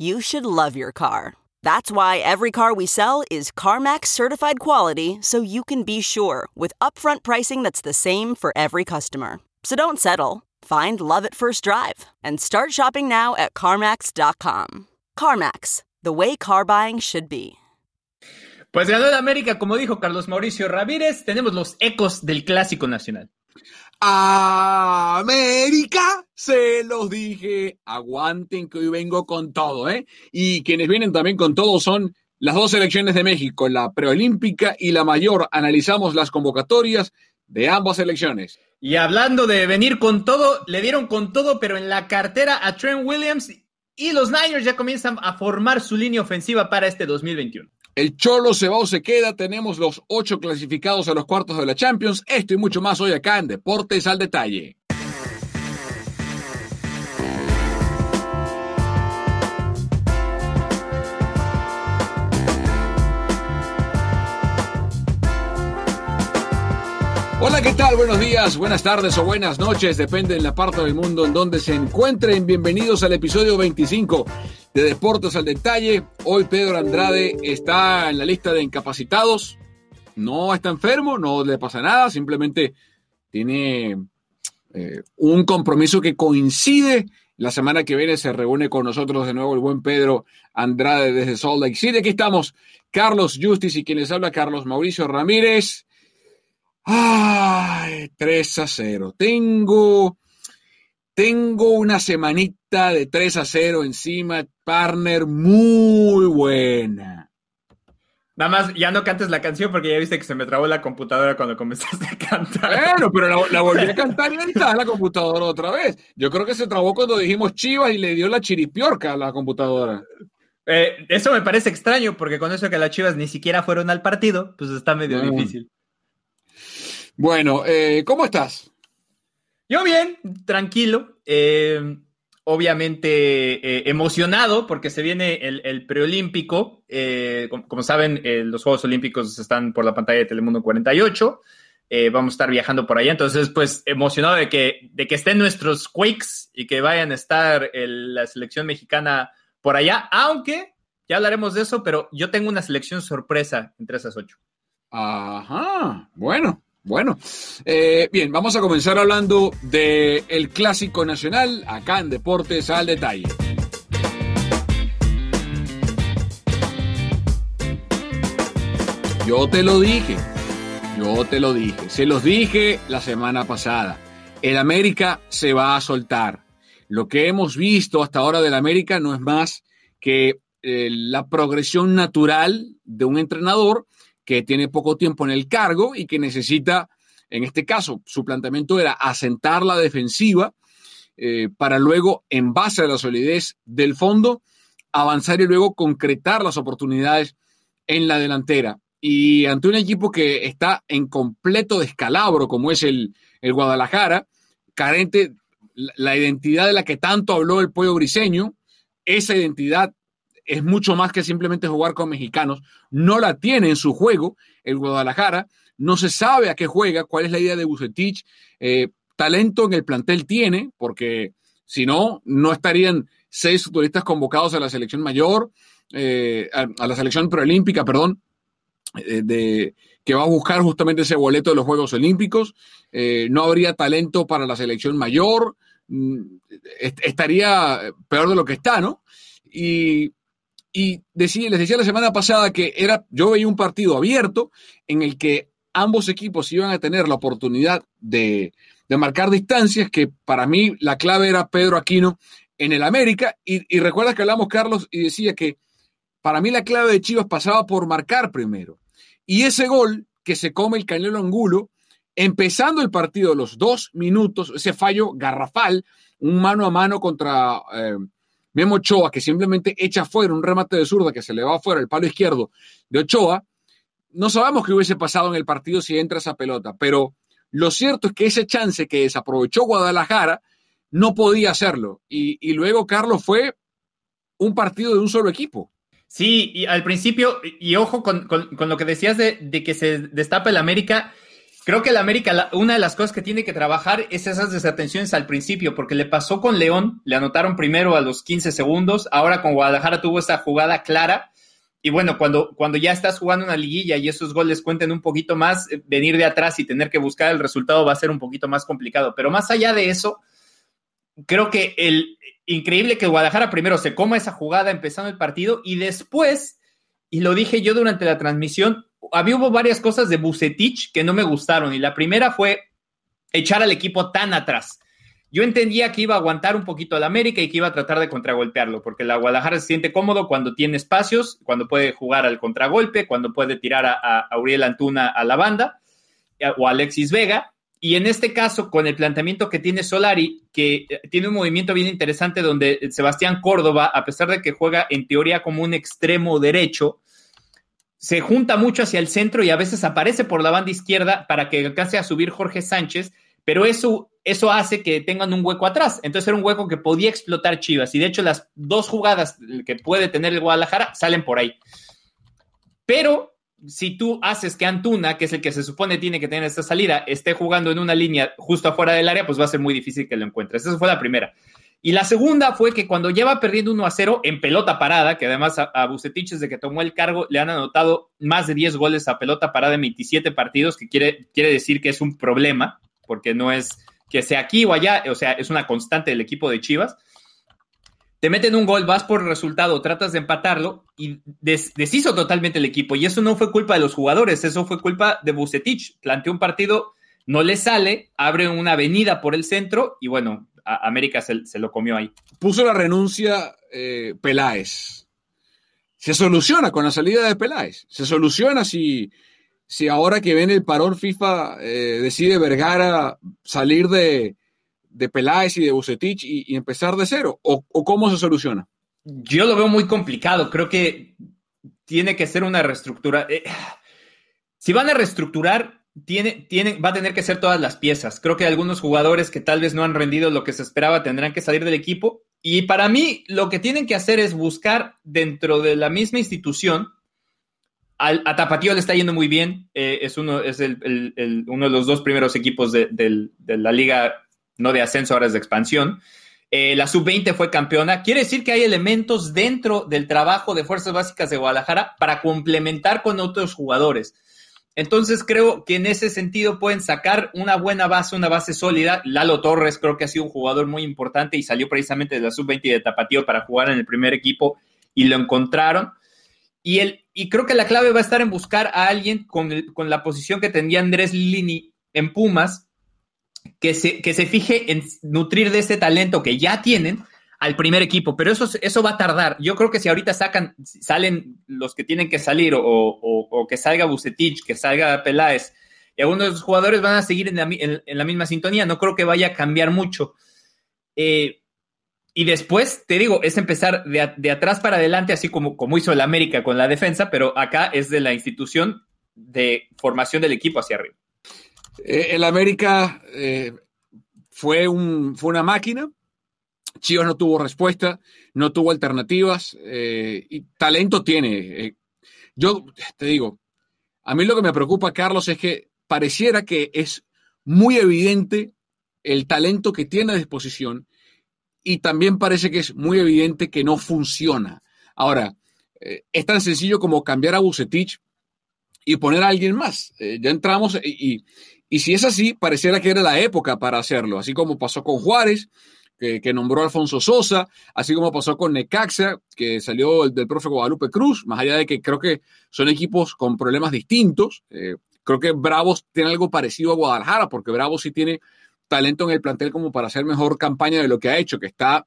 You should love your car. That's why every car we sell is CarMax certified quality so you can be sure with upfront pricing that's the same for every customer. So don't settle. Find love at first drive and start shopping now at CarMax.com. CarMax, the way car buying should be. Pues ganó América, como dijo Carlos Mauricio Ramírez. Tenemos los ecos del Clásico Nacional. América, se los dije, aguanten que hoy vengo con todo, ¿eh? Y quienes vienen también con todo son las dos selecciones de México, la preolímpica y la mayor. Analizamos las convocatorias de ambas selecciones. Y hablando de venir con todo, le dieron con todo, pero en la cartera a Trent Williams y los Niners ya comienzan a formar su línea ofensiva para este 2021. El Cholo Cebao se queda, tenemos los ocho clasificados a los cuartos de la Champions. Esto y mucho más hoy acá en Deportes al Detalle. ¿Qué tal? Buenos días, buenas tardes o buenas noches, depende de la parte del mundo en donde se encuentren. Bienvenidos al episodio 25 de Deportes al Detalle. Hoy Pedro Andrade está en la lista de incapacitados. No está enfermo, no le pasa nada, simplemente tiene eh, un compromiso que coincide. La semana que viene se reúne con nosotros de nuevo el buen Pedro Andrade desde Salt Lake City. Aquí estamos Carlos Justice y quien les habla Carlos Mauricio Ramírez. Ay, 3 a 0. Tengo, tengo una semanita de 3 a 0 encima, partner, muy buena. Nada más, ya no cantes la canción porque ya viste que se me trabó la computadora cuando comenzaste a cantar. Bueno, pero la, la volví a cantar y ahí está la computadora otra vez. Yo creo que se trabó cuando dijimos chivas y le dio la chiripiorca a la computadora. Eh, eso me parece extraño porque con eso que las chivas ni siquiera fueron al partido, pues está medio difícil. Bueno, eh, ¿cómo estás? Yo bien, tranquilo. eh, obviamente eh, emocionado porque se viene el, el preolímpico. eh, como, como saben, eh, los Juegos Olímpicos están por la pantalla de Telemundo 48. eh, vamos a estar viajando por allá. Entonces, pues emocionado de que, de que estén nuestros Quakes y que vayan a estar el- la selección mexicana por allá. Aunque ya hablaremos de eso, pero yo tengo una selección sorpresa entre esas ocho. Ajá, bueno, bueno. Eh, bien, vamos a comenzar hablando del clásico nacional acá en Deportes al Detalle. Yo te lo dije, yo te lo dije, se los dije la semana pasada. El América se va a soltar. Lo que hemos visto hasta ahora del América no es más que eh, la progresión natural de un entrenador que tiene poco tiempo en el cargo y que necesita, en este caso, su planteamiento era asentar la defensiva eh, para luego, en base a la solidez del fondo, avanzar y luego concretar las oportunidades en la delantera. Y ante un equipo que está en completo descalabro, como es el, el Guadalajara, carente la, identidad de la que tanto habló el pollo briseño, esa identidad es mucho más que simplemente jugar con mexicanos. No la tiene en su juego el Guadalajara. No se sabe a qué juega, cuál es la idea de Bucetich. Eh, talento en el plantel tiene, porque si no, no estarían seis futbolistas convocados a la selección mayor, eh, a, la selección preolímpica, perdón, eh, de, que va a buscar justamente ese boleto de los Juegos Olímpicos. no habría talento para la selección mayor. Mm, estaría peor de lo que está, ¿no? Y, y decía, les decía la semana pasada que era, yo veía un partido abierto en el que ambos equipos iban a tener la oportunidad de, de marcar distancias, que para mí la clave era Pedro Aquino en el América. Y, y recuerdas que hablamos, Carlos, y decía que para mí la clave de Chivas pasaba por marcar primero. Y ese gol que se come el Canelo Angulo, empezando el partido, los dos minutos, ese fallo garrafal, un mano a mano contra eh, Memo Ochoa, que simplemente echa fuera un remate de zurda que se le va afuera el palo izquierdo de Ochoa. No sabemos qué hubiese pasado en el partido si entra esa pelota, pero lo cierto es que ese chance que desaprovechó Guadalajara no podía hacerlo. Y, luego, Carlos, fue un partido de un solo equipo. Sí, y al principio, y ojo con, lo que decías de, de, que se destapa el América, creo que el América, una de las cosas que tiene que trabajar es esas desatenciones al principio, porque le pasó con León, le anotaron primero a los 15 segundos, ahora con Guadalajara tuvo esa jugada clara y bueno, cuando, cuando ya estás jugando una liguilla y esos goles cuenten un poquito más, eh, venir de atrás y tener que buscar el resultado va a ser un poquito más complicado. Pero más allá de eso, creo que el increíble que Guadalajara primero se coma esa jugada empezando el partido y después, y lo dije yo durante la transmisión, había hubo varias cosas de Bucetich que no me gustaron. Y la primera fue echar al equipo tan atrás. Yo entendía que iba a aguantar un poquito al América y que iba a tratar de contragolpearlo, porque la Guadalajara se siente cómodo cuando tiene espacios, cuando puede jugar al contragolpe, cuando puede tirar a, a Uriel Antuna a la banda o a Alexis Vega. Y en este caso, con el planteamiento que tiene Solari, que eh, tiene un movimiento bien interesante donde Sebastián Córdoba, a pesar de que juega en teoría como un extremo derecho, se junta mucho hacia el centro y a veces aparece por la banda izquierda para que alcance a subir Jorge Sánchez pero eso, eso hace que tengan un hueco atrás. Entonces era un hueco que podía explotar Chivas. Y de hecho, las dos jugadas que puede tener el Guadalajara salen por ahí. Pero si tú haces que Antuna, que es el que se supone tiene que tener esta salida, esté jugando en una línea justo afuera del área, pues va a ser muy difícil que lo encuentres. Esa fue la primera. Y la segunda fue que cuando lleva perdiendo 1 a 0 en pelota parada, que además a, a Bucetich desde que tomó el cargo le han anotado más de 10 goles a pelota parada en 27 partidos, que quiere, quiere decir que es un problema porque no es que sea aquí o allá, o sea, es una constante del equipo de Chivas. Te meten un gol, vas por resultado, tratas de empatarlo y deshizo totalmente el equipo. Y eso no fue culpa de los jugadores, eso fue culpa de Bucetich. Planteó un partido, no le sale, abre una avenida por el centro y bueno, América se, lo comió ahí. Puso la renuncia eh, Peláez. Se soluciona con la salida de Peláez. Se soluciona si si ahora que viene el parón FIFA eh, decide Vergara salir de, de Peláez y de Bucetich y, empezar de cero? ¿O, cómo se soluciona? Yo lo veo muy complicado. Creo que tiene que ser una reestructura. Eh, si van a reestructurar, tiene, tiene, va a tener que ser todas las piezas. Creo que algunos jugadores que tal vez no han rendido lo que se esperaba tendrán que salir del equipo. Y para mí, lo que tienen que hacer es buscar dentro de la misma institución a Tapatío le está yendo muy bien. Eh, es uno, es el, uno de los dos primeros equipos de, la liga, no de ascenso, ahora es de expansión. Eh, la sub-20 fue campeona. Quiere decir que hay elementos dentro del trabajo de Fuerzas Básicas de Guadalajara para complementar con otros jugadores. Entonces creo que en ese sentido pueden sacar una buena base, una base sólida. Lalo Torres creo que ha sido un jugador muy importante y salió precisamente de la sub-20 de Tapatío para jugar en el primer equipo y lo encontraron. Y, el, y creo que la clave va a estar en buscar a alguien con, la posición que tendría Andrés Lini en Pumas, que se, que se fije en nutrir de ese talento que ya tienen al primer equipo, pero eso, eso va a tardar. Yo creo que si ahorita sacan, salen los que tienen que salir, o, que salga Bucetich, que salga Peláez, y algunos de jugadores van a seguir en la, misma sintonía, no creo que vaya a cambiar mucho. Eh, y después, te digo, es empezar de, atrás para adelante, así como, como hizo el América con la defensa, pero acá es de la institución de formación del equipo hacia arriba. Eh, el América eh, fue, un, fue una máquina Chivas no tuvo respuesta, no tuvo alternativas eh, y talento tiene. Eh, yo te digo, a mí lo que me preocupa, Carlos, es que pareciera que es muy evidente el talento que tiene a disposición y también parece que es muy evidente que no funciona. Ahora, eh, es tan sencillo como cambiar a Bucetich y poner a alguien más. ya entramos y, y si es así, pareciera que era la época para hacerlo, así como pasó con Juárez, que, nombró Alfonso Sosa, así como pasó con Necaxa, que salió del profe Guadalupe Cruz, más allá de que creo que son equipos con problemas distintos. Eh, creo que Bravos tiene algo parecido a Guadalajara, porque Bravos sí tiene talento en el plantel como para hacer mejor campaña de lo que ha hecho, que está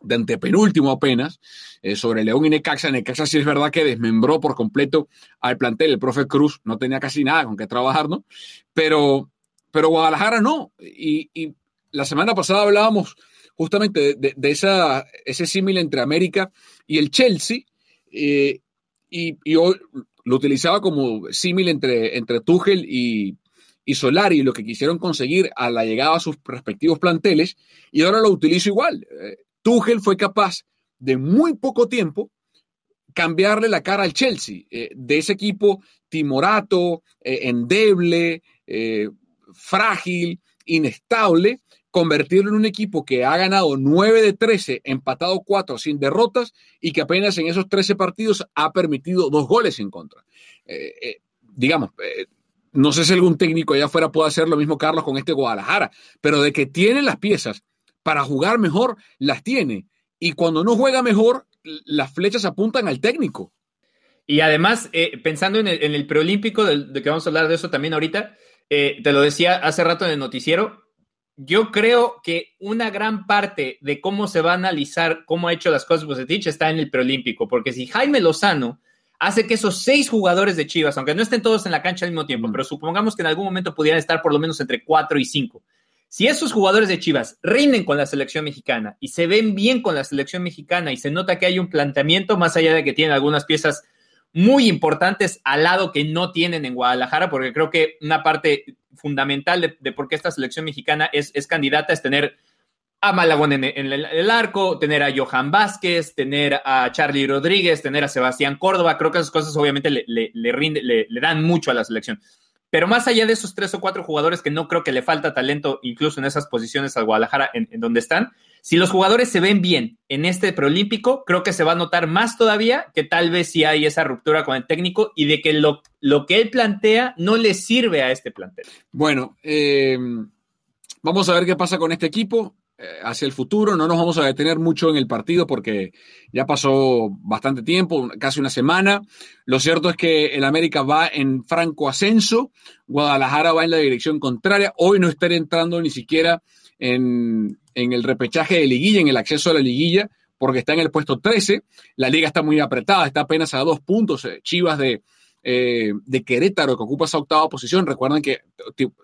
de antepenúltimo apenas, eh, sobre León y Necaxa. Necaxa sí es verdad que desmembró por completo al plantel. El profe Cruz no tenía casi nada con qué trabajar, ¿no? Pero, pero Guadalajara no. Y, y la semana pasada hablábamos justamente de, esa, ese símil entre América y el Chelsea, eh, y, lo utilizaba como símil entre, entre Tuchel y, y Solari, lo que quisieron conseguir a la llegada a sus respectivos planteles, y ahora lo utilizo igual. Eh, Tuchel fue capaz de muy poco tiempo cambiarle la cara al Chelsea, eh, de ese equipo timorato, endeble, frágil, inestable, convertirlo en un equipo que ha ganado 9 de 13, empatado 4 sin derrotas y que apenas en esos 13 partidos ha permitido dos goles en contra. Eh, eh, digamos, eh, no sé si algún técnico allá afuera puede hacer lo mismo, Carlos, con este Guadalajara, pero de que tiene las piezas para jugar mejor, las tiene. Y cuando no juega mejor, las flechas apuntan al técnico. Y además, pensando en el, preolímpico, de, que vamos a hablar de eso también ahorita, te lo decía hace rato en el noticiero, yo creo que una gran parte de cómo se va a analizar cómo ha hecho las cosas Bucetich está en el preolímpico, porque si Jaime Lozano hace que esos seis jugadores de Chivas, aunque no estén todos en la cancha al mismo tiempo, pero supongamos que en algún momento pudieran estar por lo menos entre cuatro y cinco. Si esos jugadores de Chivas rinden con la selección mexicana y se ven bien con la selección mexicana y se nota que hay un planteamiento más allá de que tienen algunas piezas muy importantes al lado que no tienen en Guadalajara, porque creo que una parte fundamental de, por qué esta selección mexicana es, es candidata es tener a Malagón en, el, arco, tener a Johan Vázquez, tener a Charlie Rodríguez, tener a Sebastián Córdoba. Creo que esas cosas obviamente le, le, le, dan mucho a la selección. Pero más allá de esos tres o cuatro jugadores que no creo que le falta talento incluso en esas posiciones al Guadalajara en donde están, si los jugadores se ven bien en este preolímpico, creo que se va a notar más todavía que tal vez si hay esa ruptura con el técnico y de que lo, lo que él plantea no le sirve a este plantel. Bueno, eh, vamos a ver qué pasa con este equipo eh, hacia el futuro. No nos vamos a detener mucho en el partido porque ya pasó bastante tiempo, casi una semana. Lo cierto es que el América va en franco ascenso, Guadalajara va en la dirección contraria. Hoy no estaré entrando ni siquiera en, el repechaje de liguilla, en el acceso a la liguilla, porque está en el puesto 13. La liga está muy apretada, está apenas a dos puntos. Eh, Chivas de, eh, de Querétaro, que ocupa esa octava posición. Recuerden que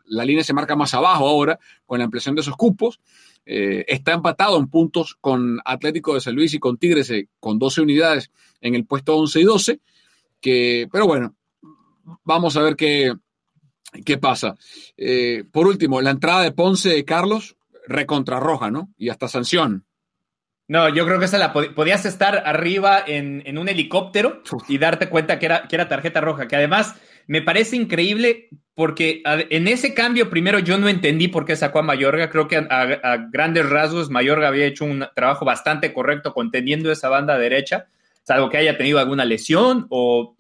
la línea se marca más abajo ahora con la ampliación de esos cupos. Eh, está empatado en puntos con Atlético de San Luis y con Tigres con 12 unidades en el puesto 11 y 12. Que, pero bueno, vamos a ver qué, qué pasa. por último, la entrada de Ponce de Carlos recontrarroja, ¿no? Y hasta sanción. No, yo creo que esa la podías estar arriba en, un helicóptero y darte cuenta que era, que era tarjeta roja, que además me parece increíble porque en ese cambio primero yo no entendí por qué sacó a Mayorga, creo que a, grandes rasgos Mayorga había hecho un trabajo bastante correcto contendiendo esa banda derecha, salvo que haya tenido alguna lesión o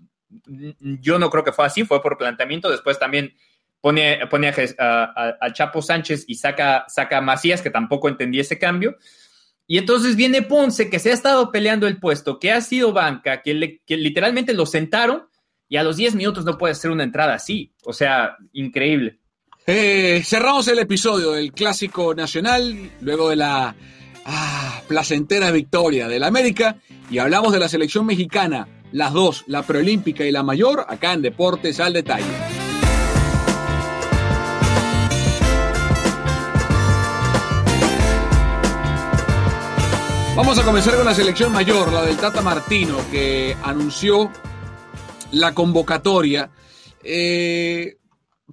yo no creo que fue así, fue por planteamiento, después también pone, pone a, Chapo Sánchez y saca, saca a Macías, que tampoco entendí ese cambio. Y entonces viene Ponce, que se ha estado peleando el puesto, que ha sido banca, que, literalmente lo sentaron y a los 10 minutos no puede hacer una entrada así. O sea, increíble. Eh, cerramos el episodio del Clásico Nacional, luego de la ah, placentera victoria del América, y hablamos de la selección mexicana, las dos, la preolímpica y la mayor, acá en Deportes al Detalle. Vamos a comenzar con la selección mayor, la del Tata Martino, que anunció la convocatoria. Eh,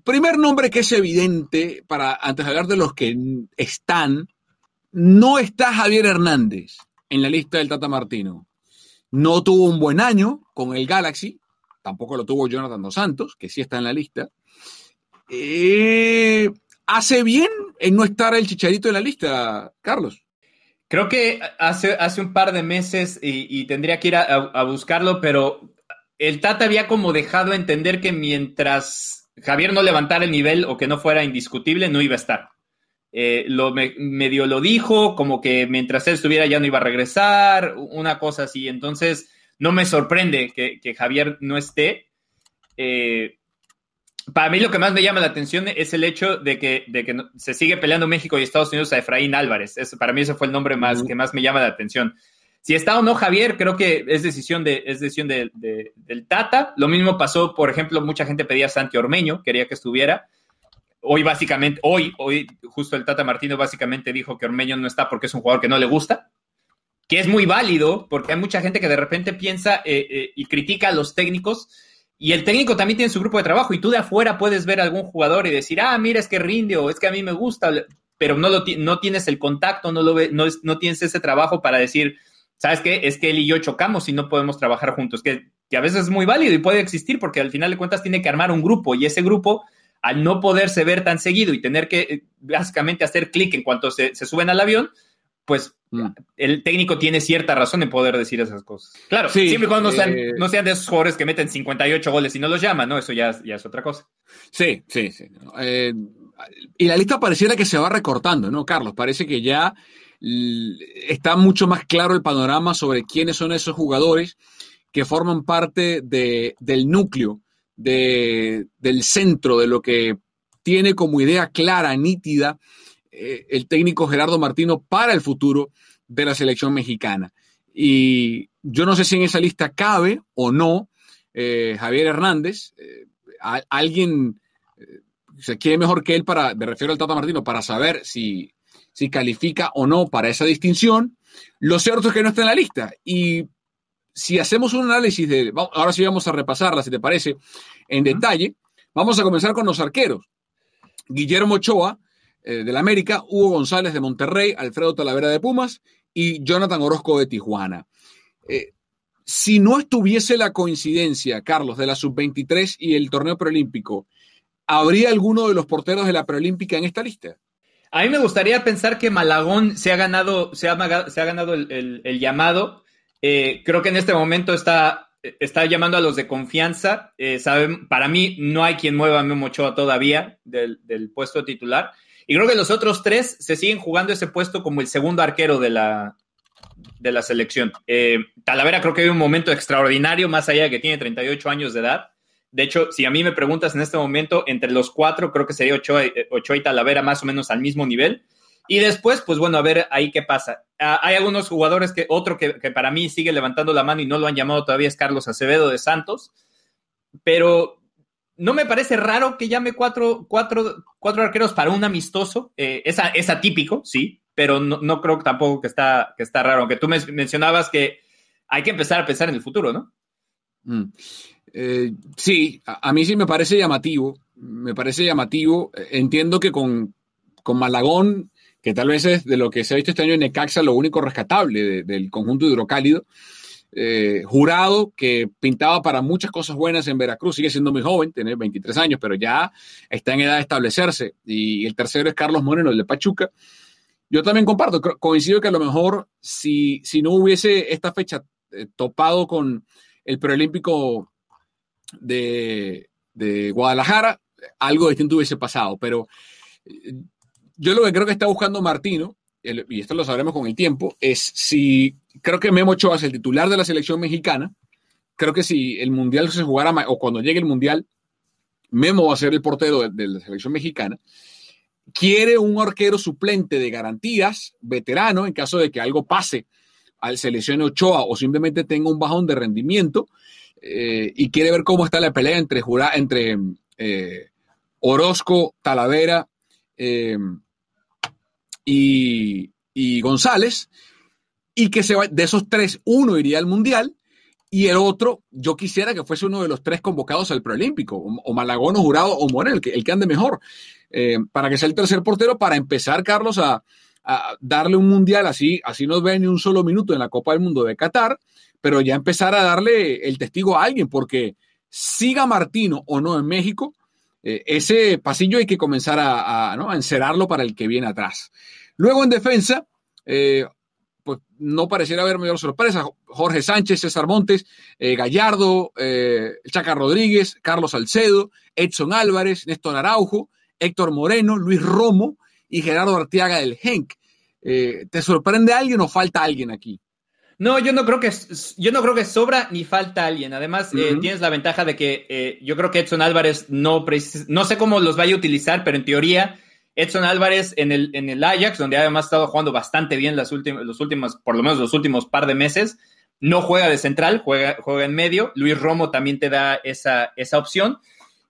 primer nombre que es evidente, para antes de hablar de los que están, no está Javier Hernández en la lista del Tata Martino. No tuvo un buen año con el Galaxy, tampoco lo tuvo Jonathan Dos Santos, que sí está en la lista. Eh, ¿Hace bien en no estar el chicharito en la lista, Carlos? Creo que hace, hace un par de meses y, tendría que ir a, buscarlo, pero el Tata había como dejado entender que mientras Javier no levantara el nivel o que no fuera indiscutible, no iba a estar. Eh, lo medio lo dijo, como que mientras él estuviera ya no iba a regresar, una cosa así. Entonces, no me sorprende que, Javier no esté. Eh, para mí lo que más me llama la atención es el hecho de que, de que se sigue peleando México y Estados Unidos a Efraín Álvarez. para mí ese fue el nombre más, que más me llama la atención. Si está o no Javier, creo que es decisión, de, es decisión de, del Tata. Lo mismo pasó, por ejemplo, mucha gente pedía a Santi Ormeño, quería que estuviera. Hoy básicamente, hoy, hoy justo el Tata Martino básicamente dijo que Ormeño no está porque es un jugador que no le gusta, que es muy válido porque hay mucha gente que de repente piensa eh, eh, y critica a los técnicos y el técnico también tiene su grupo de trabajo y tú de afuera puedes ver a algún jugador y decir, ah, mira, es que rinde o es que a mí me gusta, pero no, lo, no tienes el contacto, no, lo no, no tienes ese trabajo para decir, ¿sabes qué? Es que él y yo chocamos y no podemos trabajar juntos, que, que a veces es muy válido y puede existir porque al final de cuentas tiene que armar un grupo y ese grupo, al no poderse ver tan seguido y tener que eh, básicamente hacer clic en cuanto se, se suben al avión, pues mm. el técnico tiene cierta razón en poder decir esas cosas. Claro, siempre y cuando no sean, eh, no sean de esos jugadores que meten 58 goles y no los llaman, ¿no? Eso ya, ya es otra cosa. Sí, sí, sí. Eh, y la lista pareciera que se va recortando, ¿no, Carlos? Parece que ya está mucho más claro el panorama sobre quiénes son esos jugadores que forman parte de, del núcleo, de, del centro, de lo que tiene como idea clara, nítida, eh, el técnico Gerardo Martino para el futuro de la selección mexicana. Y yo no sé si en esa lista cabe o no eh, Javier Hernández, eh, alguien se quiere mejor que él para, me refiero al Tata Martino, para saber si, si califica o no para esa distinción. Lo cierto es que no está en la lista. Y si hacemos un análisis de, ahora sí vamos a repasarla, si te parece, en detalle, vamos a comenzar con los arqueros. Guillermo Ochoa, eh, del América, Hugo González de Monterrey, Alfredo Talavera de Pumas y Jonathan Orozco de Tijuana. Eh, si no estuviese la coincidencia, Carlos, de la sub-23 y el torneo preolímpico, ¿habría alguno de los porteros de la preolímpica en esta lista? A mí me gustaría pensar que Malagón se ha ganado, se ha, se ha ganado el, llamado. Eh, creo que en este momento está, está llamando a los de confianza. saben, para mí no hay quien mueva a Memo Ochoa todavía del, del puesto titular. Y creo que los otros tres se siguen jugando ese puesto como el segundo arquero de la, de la selección. Eh, Talavera creo que hay un momento extraordinario, más allá de que tiene 38 años de edad. De hecho, si a mí me preguntas en este momento, entre los cuatro, creo que sería Ochoa, eh, y Talavera más o menos al mismo nivel. Y después, pues bueno, a ver ahí qué pasa. Ah, hay algunos jugadores que, otro que, para mí sigue levantando la mano y no lo han llamado todavía es Carlos Acevedo de Santos. Pero no me parece raro que llame cuatro, cuatro, cuatro arqueros para un amistoso. Eh, es, atípico, sí, pero no, creo tampoco que está, que está raro. Aunque tú me mencionabas que hay que empezar a pensar en el futuro, ¿no? Mm. Eh, sí, a, mí sí me parece llamativo. Me parece llamativo. Entiendo que con, con Malagón, que tal vez es de lo que se ha visto este año en Necaxa, lo único rescatable del conjunto hidrocálido. Eh, jurado que pintaba para muchas cosas buenas en Veracruz, sigue siendo muy joven, tiene 23 años, pero ya está en edad de establecerse. Y el tercero es Carlos Moreno, el de Pachuca. Yo también comparto, coincido que a lo mejor si, si no hubiese esta fecha eh, topado con el preolímpico de, de Guadalajara, algo distinto hubiese pasado, pero eh, yo lo que creo que está buscando Martino y esto lo sabremos con el tiempo, es si creo que Memo Ochoa es el titular de la selección mexicana. Creo que si el mundial se jugara o cuando llegue el mundial, Memo va a ser el portero de, la selección mexicana. Quiere un arquero suplente de garantías, veterano, en caso de que algo pase al selección Ochoa o simplemente tenga un bajón de rendimiento. Eh, y quiere ver cómo está la pelea entre, entre eh, Orozco, Talavera. Eh, y, González, y que se va, de esos tres, uno iría al Mundial y el otro, yo quisiera que fuese uno de los tres convocados al preolímpico, o, Malagón, o Jurado, o Morel, el que, el que ande mejor, eh, para que sea el tercer portero, para empezar, Carlos, a, darle un mundial así, así no ve ni un solo minuto en la Copa del Mundo de Qatar, pero ya empezar a darle el testigo a alguien, porque siga Martino o no en México, eh, ese pasillo hay que comenzar a, encerarlo para el que viene atrás. Luego en defensa, eh, pues no pareciera haber mayor sorpresa. Jorge Sánchez, César Montes, eh, Gallardo, Chaca Rodríguez, Carlos Salcedo, Edson Álvarez, Néstor Araujo, Héctor Moreno, Luis Romo y Gerardo Arteaga del Genk. ¿Te sorprende alguien o falta alguien aquí? No, yo no creo que yo no creo que sobra ni falta alguien. Además, eh, tienes la ventaja de que eh, yo creo que Edson Álvarez no no sé cómo los vaya a utilizar, pero en teoría Edson Álvarez en el, en el Ajax, donde además ha estado jugando bastante bien las últimas, los últimos, por lo menos los últimos par de meses, no juega de central, juega, juega en medio. Luis Romo también te da esa, esa opción.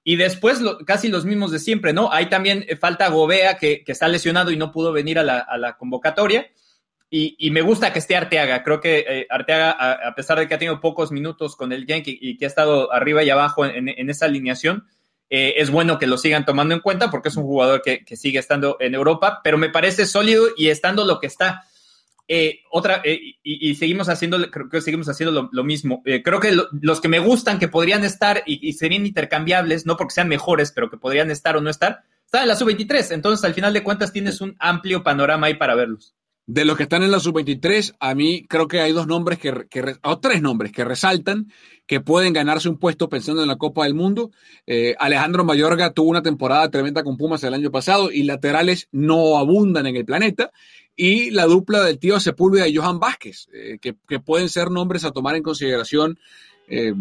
Y después casi los mismos de siempre, ¿no? Hay también eh, falta Gobea, que, que, está lesionado y no pudo venir a la, a la convocatoria. Y, me gusta que esté Arteaga. Creo que eh, Arteaga, a, pesar de que ha tenido pocos minutos con el Yankee y que ha estado arriba y abajo en, esa alineación, eh, es bueno que lo sigan tomando en cuenta porque es un jugador que, sigue estando en Europa, pero me parece sólido y estando lo que está. Eh, otra, y, seguimos haciendo, creo que seguimos haciendo lo, mismo. creo que los que me gustan, que podrían estar y, serían intercambiables, no porque sean mejores, pero que podrían estar o no estar, están en la sub-23. Entonces, al final de cuentas, tienes un amplio panorama ahí para verlos. De los que están en la sub-23, a mí creo que hay dos nombres que, o tres nombres que resaltan que pueden ganarse un puesto pensando en la Copa del Mundo. Eh, Alejandro Mayorga tuvo una temporada tremenda con Pumas el año pasado y laterales no abundan en el planeta. Y la dupla del tío Sepúlveda y Johan Vázquez, eh, que, pueden ser nombres a tomar en consideración eh,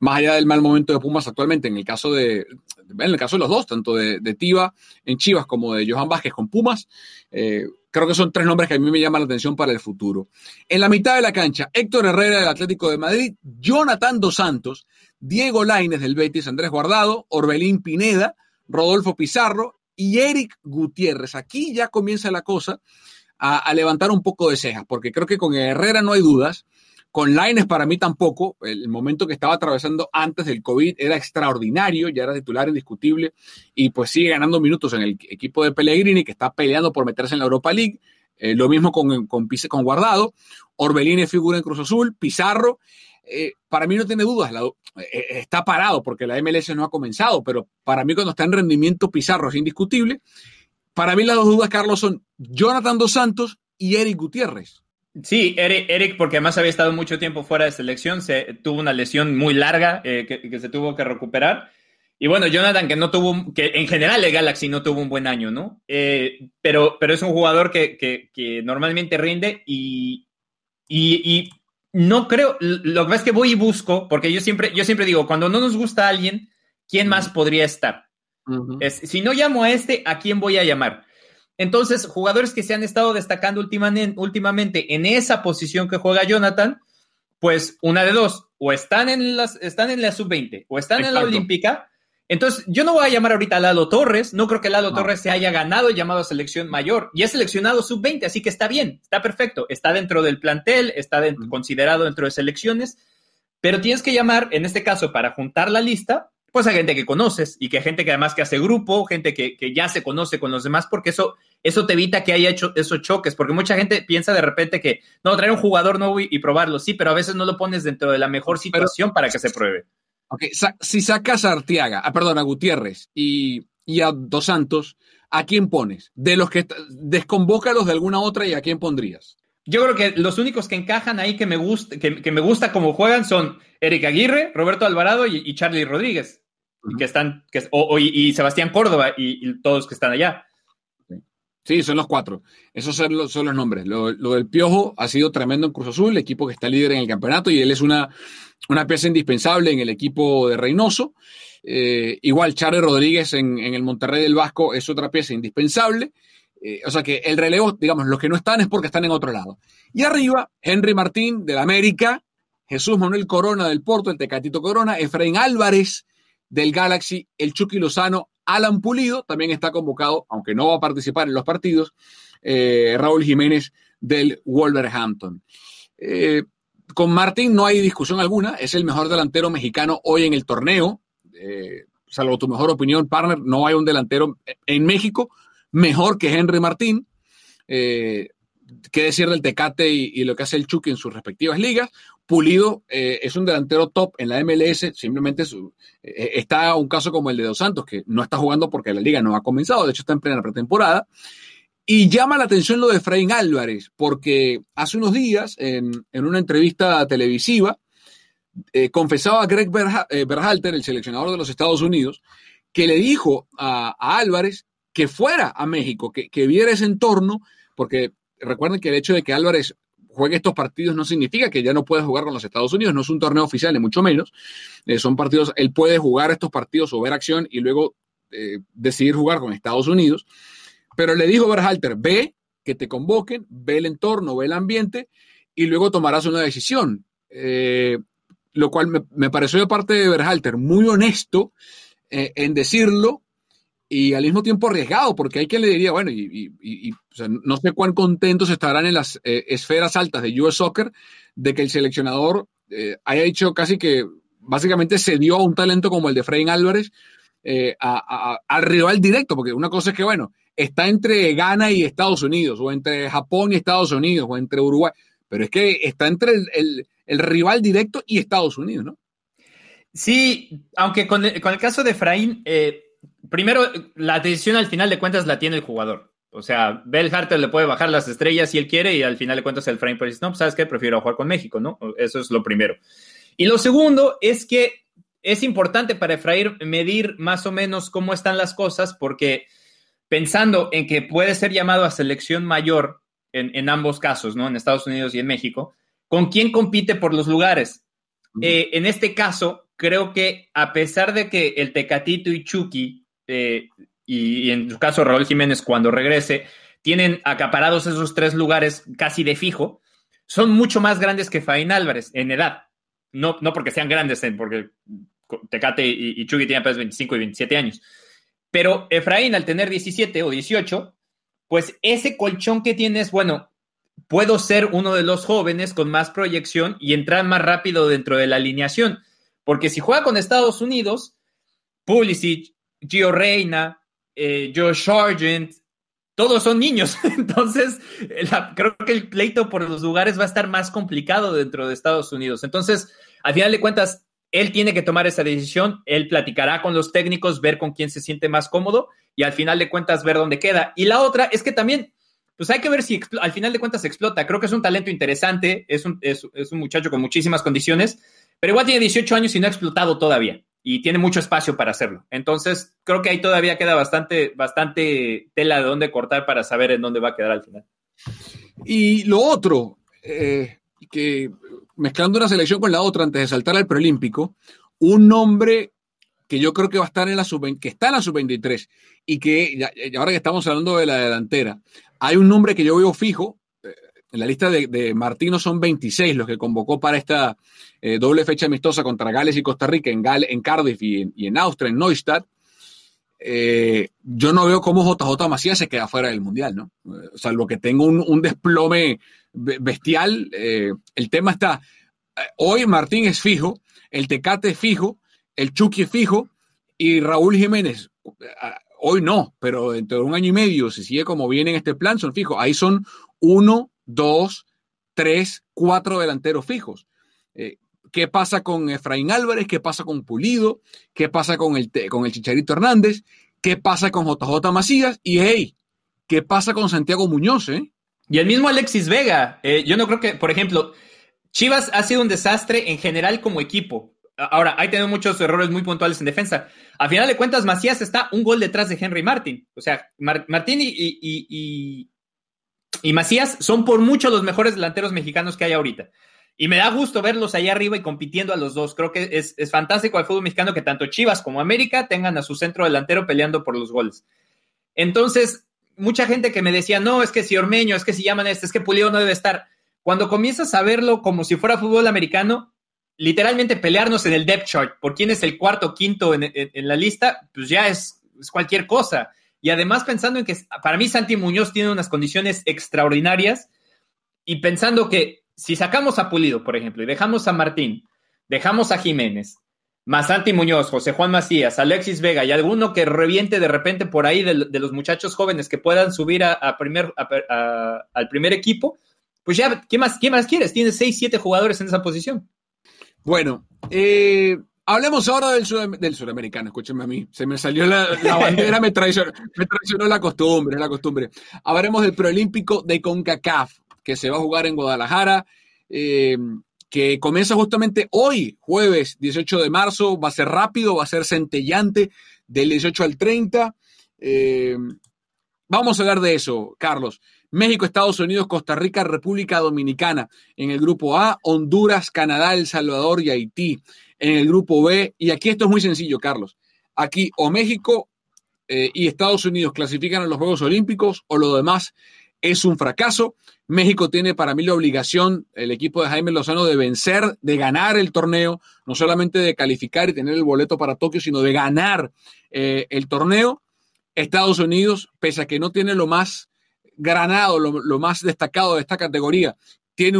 más allá del mal momento de Pumas actualmente, en el caso de, en el caso de los dos, tanto de, de Tiva en Chivas como de Johan Vázquez con Pumas, eh, creo que son tres nombres que a mí me llaman la atención para el futuro. En la mitad de la cancha, Héctor Herrera del Atlético de Madrid, Jonathan Dos Santos, Diego Laines del Betis, Andrés Guardado, Orbelín Pineda, Rodolfo Pizarro y Eric Gutiérrez. Aquí ya comienza la cosa a, a levantar un poco de cejas, porque creo que con Herrera no hay dudas. Con Laines para mí tampoco, el momento que estaba atravesando antes del COVID era extraordinario, ya era titular indiscutible y pues sigue ganando minutos en el equipo de Pellegrini que está peleando por meterse en la Europa League. Eh, lo mismo con, con, con Guardado, Orbelín figura en Cruz Azul, Pizarro. Eh, para mí no tiene dudas, eh, está parado porque la MLS no ha comenzado, pero para mí cuando está en rendimiento Pizarro es indiscutible. Para mí las dos dudas, Carlos, son Jonathan Dos Santos y Eric Gutiérrez. Sí, Eric, porque además había estado mucho tiempo fuera de selección, se tuvo una lesión muy larga eh, que, se tuvo que recuperar. Y bueno, Jonathan, que no tuvo, que en general el Galaxy no tuvo un buen año, ¿no? Eh, pero, pero es un jugador que, normalmente rinde y, y, no creo, lo que pasa es que voy y busco, porque yo siempre, yo siempre digo, cuando no nos gusta alguien, ¿quién más podría estar? si no llamo a este, ¿a quién voy a llamar? Entonces, jugadores que se han estado destacando últimamente en esa posición que juega Jonathan, pues una de dos, o están en, las, están en la sub-20 o están en la olímpica. Entonces, yo no voy a llamar ahorita a Lalo Torres, no creo que Lalo Torres se haya ganado llamado a selección mayor y es seleccionado sub-20, así que está bien, está perfecto, está dentro del plantel, está considerado dentro de selecciones, pero tienes que llamar, en este caso, para juntar la lista, pues a gente que conoces y que gente que además que hace grupo, gente que, que ya se conoce con los demás, porque eso eso te evita que haya hecho esos choques, porque mucha gente piensa de repente que, no, traer un jugador nuevo y, probarlo, sí, pero a veces no lo pones dentro de la mejor situación para que se pruebe. Ok, si sacas a Artiaga, ah, perdón, a Gutiérrez y, a Dos Santos, ¿a quién pones? De los que desconvócalos de alguna otra y a quién pondrías. Yo creo que los únicos que encajan ahí que me gusta, que, me gusta cómo juegan son Eric Aguirre, Roberto Alvarado y, Charlie Rodríguez. y que están, que, y, Sebastián Córdoba y, todos que están allá. Sí, son los cuatro. Esos son los, son los nombres. Lo, del Piojo ha sido tremendo en Cruz Azul, el equipo que está líder en el campeonato, y él es una, una pieza indispensable en el equipo de Reynoso. Eh, igual Charles Rodríguez en, el Monterrey del Vasco es otra pieza indispensable. Eh, o sea que el relevo, digamos, los que no están es porque están en otro lado. Y arriba, Henry Martín del América, Jesús Manuel Corona del Porto, el Tecatito Corona, Efraín Álvarez del Galaxy, el Chucky Lozano Alan Pulido también está convocado, aunque no va a participar en los partidos, eh, Raúl Jiménez del Wolverhampton. Eh, con Martín no hay discusión alguna, es el mejor delantero mexicano hoy en el torneo. Eh, salvo tu mejor opinión, partner, no hay un delantero en México mejor que Henry Martín. Qué decir del Tecate y, lo que hace el Chucky en sus respectivas ligas. Pulido eh, es un delantero top en la MLS, simplemente eh, está un caso como el de Dos Santos, que no está jugando porque la liga no ha comenzado, de hecho está en plena pretemporada. Y llama la atención lo de Efraín Álvarez, porque hace unos días, en, una entrevista televisiva, eh, confesaba a Greg Berhalter, el seleccionador de los Estados Unidos, que le dijo a, Álvarez que fuera a México, que, que viera ese entorno, porque recuerden que el hecho de que Álvarez juegue estos partidos no significa que ya no pueda jugar con los Estados Unidos, no es un torneo oficial, ni mucho menos. Eh, son partidos, él puede jugar estos partidos o ver acción y luego eh, decidir jugar con Estados Unidos. Pero le dijo Berhalter, ve que te convoquen, ve el entorno, ve el ambiente y luego tomarás una decisión. Eh, lo cual me, me, pareció de parte de Berhalter muy honesto en decirlo y al mismo tiempo arriesgado, porque hay quien le diría, bueno, y, no sé cuán contentos estarán en las eh, esferas altas de US Soccer de que el seleccionador eh, haya dicho casi que básicamente se dio a un talento como el de Frein Álvarez eh, al rival directo, porque una cosa es que, bueno, está entre Ghana y Estados Unidos, o entre Japón y Estados Unidos, o entre Uruguay, pero es que está entre el, rival directo y Estados Unidos, ¿no? Sí, aunque con el, con el caso de Efraín, primero, la decisión al final de cuentas la tiene el jugador. O sea, Bell Harter le puede bajar las estrellas si él quiere y al final de cuentas el frame pues no, ¿sabes qué? Prefiero jugar con México, ¿no? Eso es lo primero. Y lo segundo es que es importante para Efraín medir más o menos cómo están las cosas porque pensando en que puede ser llamado a selección mayor en, ambos casos, ¿no? En Estados Unidos y en México, ¿con quién compite por los lugares? Eh, en este caso, creo que a pesar de que el Tecatito y Chucky eh, y, en su caso Raúl Jiménez cuando regrese, tienen acaparados esos tres lugares casi de fijo, son mucho más grandes que Faín Álvarez en edad. No, no porque sean grandes, porque Tecate y, Chucky tienen apenas 25 y 27 años. Pero Efraín, al tener 17 o 18, pues ese colchón que tienes, bueno, puedo ser uno de los jóvenes con más proyección y entrar más rápido dentro de la alineación. Porque si juega con Estados Unidos, Pulisic, Gio Reina, eh, Joe Sargent, todos son niños. Entonces, creo que el pleito por los lugares va a estar más complicado dentro de Estados Unidos. Entonces, al final de cuentas, él tiene que tomar esa decisión, él platicará con los técnicos, ver con quién se siente más cómodo y al final de cuentas ver dónde queda. Y la otra es que también, pues hay que ver si al final de cuentas explota. Creo que es un talento interesante, es un, es un muchacho con muchísimas condiciones, pero igual tiene 18 años y no ha explotado todavía y tiene mucho espacio para hacerlo. Entonces, creo que ahí todavía queda bastante, bastante tela de dónde cortar para saber en dónde va a quedar al final. Y lo otro, eh, que mezclando una selección con la otra antes de saltar al preolímpico, un nombre que yo creo que va a estar en la sub que está en la sub-23 y que ahora que estamos hablando de la delantera, hay un nombre que yo veo fijo en la lista de, Martino son 26 los que convocó para esta eh, doble fecha amistosa contra Gales y Costa Rica en, en Cardiff y en, Austria, en Neustadt. Eh, yo no veo cómo JJ Macías se queda fuera del Mundial, ¿no? O sea, lo que tengo un, desplome bestial. Eh, el tema está, hoy Martín es fijo, el Tecate es fijo, el Chucky es fijo y Raúl Jiménez, hoy no, pero dentro de un año y medio, si sigue como viene en este plan, son fijos. Ahí son uno, dos, tres, cuatro delanteros fijos. Eh, ¿Qué pasa con Efraín Álvarez? ¿Qué pasa con Pulido? ¿Qué pasa con el, con el Chicharito Hernández? ¿Qué pasa con JJ Macías? Y hey, ¿qué pasa con Santiago Muñoz? Eh? Y el mismo Alexis Vega. Eh, yo no creo que, por ejemplo, Chivas ha sido un desastre en general como equipo. Ahora, hay tenido muchos errores muy puntuales en defensa. A final de cuentas, Macías está un gol detrás de Henry Martin. O sea, Martín y, y Macías son por mucho los mejores delanteros mexicanos que hay ahorita. Y me da gusto verlos allá arriba y compitiendo a los dos. Creo que es, fantástico al fútbol mexicano que tanto Chivas como América tengan a su centro delantero peleando por los goles. Entonces, mucha gente que me decía, no, es que si Ormeño, es que si llaman este, es que Pulido no debe estar. Cuando comienzas a verlo como si fuera fútbol americano, literalmente pelearnos en el depth chart por quién es el cuarto o quinto en, la lista, pues ya es cualquier cosa. Y además pensando en que para mí Santi Muñoz tiene unas condiciones extraordinarias y pensando que si sacamos a Pulido, por ejemplo, y dejamos a Martín, dejamos a Jiménez, más Santi Muñoz, José Juan Macías, Alexis Vega y alguno que reviente de repente por ahí de, los muchachos jóvenes que puedan subir primer, al primer equipo, pues ya, ¿qué más, qué más quieres? Tienes seis, siete jugadores en esa posición. Bueno, eh, hablemos ahora del, del sudamericano, escúchenme a mí, se me salió la, bandera, me traicionó, me traicionó la costumbre, la costumbre. Hablaremos del preolímpico de CONCACAF, que se va a jugar en Guadalajara. Eh, que comienza justamente hoy, jueves 18 de marzo. Va a ser rápido, va a ser centellante del 18 al 30. Eh, vamos a hablar de eso, Carlos. México, Estados Unidos, Costa Rica, República Dominicana. En el grupo A, Honduras, Canadá, El Salvador y Haití. En el grupo B, y aquí esto es muy sencillo, Carlos. Aquí o México eh, y Estados Unidos clasifican a los Juegos Olímpicos o lo demás es un fracaso. México tiene para mí la obligación, el equipo de Jaime Lozano, de vencer, de ganar el torneo, no solamente de calificar y tener el boleto para Tokio, sino de ganar eh, el torneo. Estados Unidos, pese a que no tiene lo más granado, lo, más destacado de esta categoría, tiene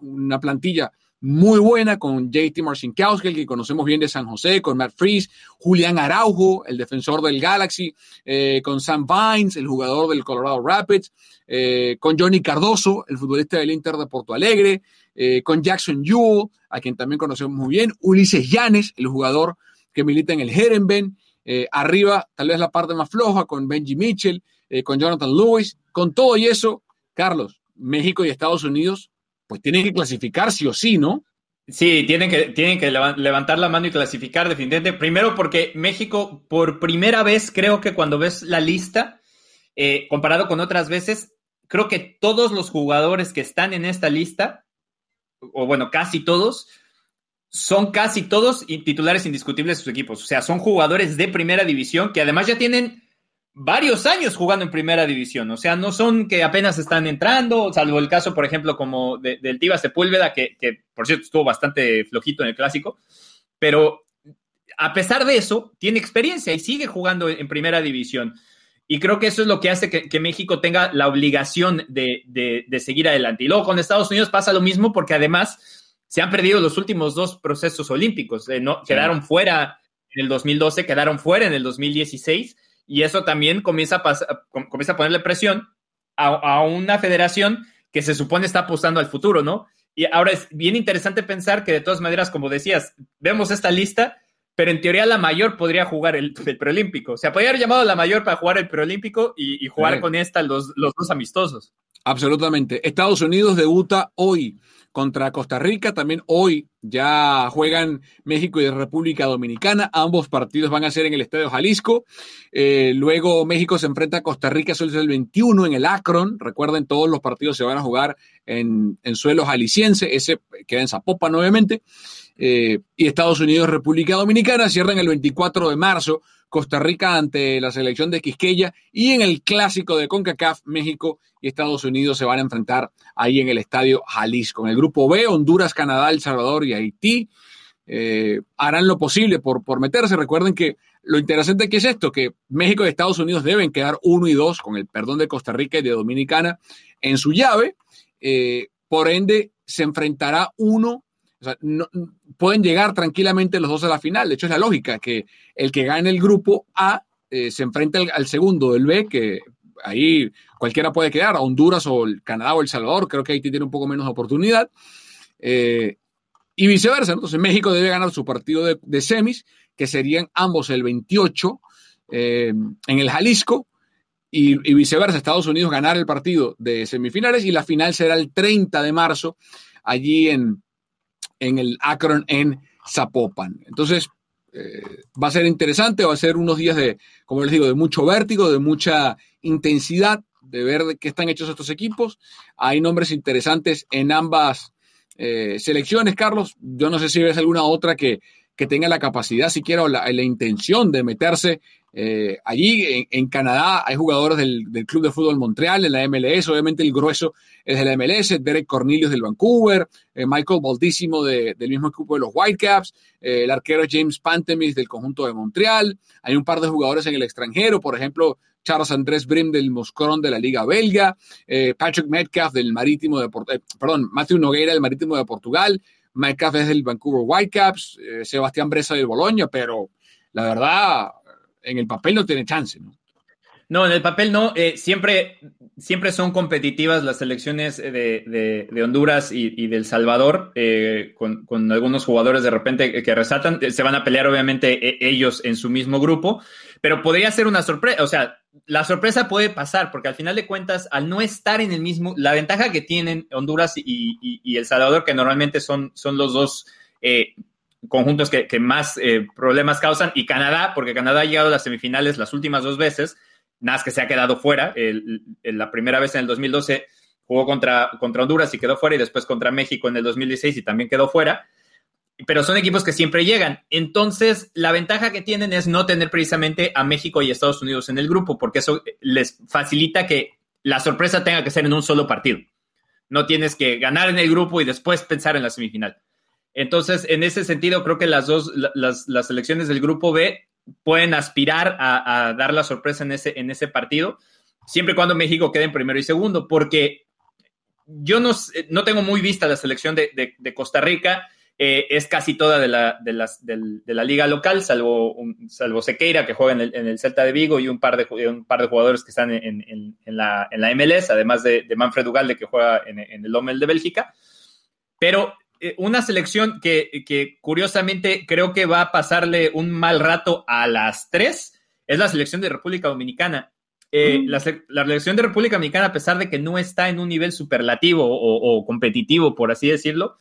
una plantilla muy buena con JT Marcinkowski, que conocemos bien de San José, con Matt Freeze, Julián Araujo, el defensor del Galaxy, eh, con Sam Vines, el jugador del Colorado Rapids, eh, con Johnny Cardoso, el futbolista del Inter de Porto Alegre, eh, con Jackson Yule, a quien también conocemos muy bien, Ulises Llanes, el jugador que milita en el Herenben, arriba tal vez la parte más floja con Benji Mitchell, con Jonathan Lewis, con todo y eso, Carlos, México y Estados Unidos pues tienen que clasificar sí o sí, ¿no? Sí, tienen que, tienen que levantar la mano y clasificar definitivamente. Primero porque México, por primera vez, creo que cuando ves la lista, eh, comparado con otras veces, creo que todos los jugadores que están en esta lista, o bueno, casi todos, son casi todos titulares indiscutibles de sus equipos. O sea, son jugadores de primera división que además ya tienen varios años jugando en primera división. O sea, no son que apenas están entrando, salvo el caso, por ejemplo, como del Tiva Sepúlveda, que, que, por cierto estuvo bastante flojito en el clásico. Pero a pesar de eso, tiene experiencia y sigue jugando en primera división. Y creo que eso es lo que hace que, México tenga la obligación de, seguir adelante. Y luego con Estados Unidos pasa lo mismo porque además se han perdido los últimos dos procesos olímpicos. Eh, no, Quedaron fuera en el 2012, quedaron fuera en el 2016 y eso también comienza a, comienza a ponerle presión a, una federación que se supone está apostando al futuro, ¿no? Y ahora es bien interesante pensar que de todas maneras, como decías, vemos esta lista, pero en teoría la mayor podría jugar el, preolímpico. O sea, podría haber llamado a la mayor para jugar el preolímpico y, jugar con esta los, los dos amistosos. Absolutamente. Estados Unidos debuta hoy contra Costa Rica. También hoy ya juegan México y República Dominicana. Ambos partidos van a ser en el Estadio Jalisco. Eh, luego México se enfrenta a Costa Rica solo el 21 en el Akron. Recuerden, todos los partidos se van a jugar en, suelo jalisciense. Ese queda en Zapopan, obviamente. Eh, y Estados Unidos, República Dominicana cierran el 24 de marzo Costa Rica ante la selección de Quisqueya y en el clásico de CONCACAF, México y Estados Unidos se van a enfrentar ahí en el Estadio Jalisco. En el grupo B, Honduras, Canadá, El Salvador y Haití eh, harán lo posible por, por meterse. Recuerden que lo interesante que es esto, que México y Estados Unidos deben quedar uno y dos, con el perdón de Costa Rica y de Dominicana, en su llave. Eh, por ende, se enfrentará uno o sea, no, pueden llegar tranquilamente los dos a la final. De hecho, es la lógica que el que gane el grupo A eh, se enfrenta al, segundo del B, que ahí cualquiera puede quedar, Honduras o Canadá o El Salvador. Creo que Haití tiene un poco menos oportunidad. Eh, y viceversa. Entonces, México debe ganar su partido de, semis, que serían ambos el 28 eh, en el Jalisco. Y, y, viceversa, Estados Unidos ganar el partido de semifinales y la final será el 30 de marzo allí en, en el Akron en Zapopan. Entonces, eh, va a ser interesante, va a ser unos días de, como les digo, de mucho vértigo, de mucha intensidad, de ver de qué están hechos estos equipos. Hay nombres interesantes en ambas eh, selecciones, Carlos. Yo no sé si ves alguna otra que, que tenga la capacidad siquiera o la, la intención de meterse eh, allí en, Canadá hay jugadores del, Club de Fútbol Montreal, en la MLS, obviamente el grueso es de la MLS, Derek Cornelius del Vancouver, eh, Michael Baldísimo del mismo equipo de los Whitecaps, eh, el arquero James Pantemis del conjunto de Montreal, hay un par de jugadores en el extranjero, por ejemplo, Charles Andrés Brim del Moscron de la Liga Belga, Patrick Metcalf del Marítimo de Portugal, perdón, Matthew Nogueira del Marítimo de Portugal, Mike Caff es del Vancouver Whitecaps, Sebastián Bresa del Boloña, pero la verdad, en el papel no tiene chance, ¿no? No, en el papel no. Eh, siempre, siempre son competitivas las selecciones de, Honduras y, del Salvador, eh, con, algunos jugadores de repente que resaltan. Se van a pelear, obviamente, ellos en su mismo grupo, pero podría ser una sorpresa. O sea, la sorpresa puede pasar, porque al final de cuentas, al no estar en el mismo, la ventaja que tienen Honduras y, El Salvador, que normalmente son, son los dos. Eh, conjuntos que, más problemas causan, y Canadá, porque Canadá ha llegado a las semifinales las últimas dos veces, Nada que se ha quedado fuera. la primera vez en el 2012 jugó contra, contra Honduras y quedó fuera, y después contra México en el 2016 y también quedó fuera. Pero son equipos que siempre llegan. Entonces, la ventaja que tienen es no tener precisamente a México y Estados Unidos en el grupo, porque eso les facilita que la sorpresa tenga que ser en un solo partido. No tienes que ganar en el grupo y después pensar en la semifinal. Entonces, en ese sentido, creo que las dos, las, las selecciones del grupo B pueden aspirar a, dar la sorpresa en ese, en ese partido, siempre y cuando México quede en primero y segundo, porque yo no, no tengo muy vista la selección de, Costa Rica, eh, es casi toda de la, de, la liga local, salvo, salvo Sequeira, que juega en el, Celta de Vigo, y un par de, un par de jugadores que están en, la, MLS, además de, Manfred Ugalde, que juega en, el Lommel de Bélgica. Pero eh, una selección que, curiosamente creo que va a pasarle un mal rato a las tres es la selección de República Dominicana. Eh, la, selección de República Dominicana, a pesar de que no está en un nivel superlativo o, competitivo, por así decirlo,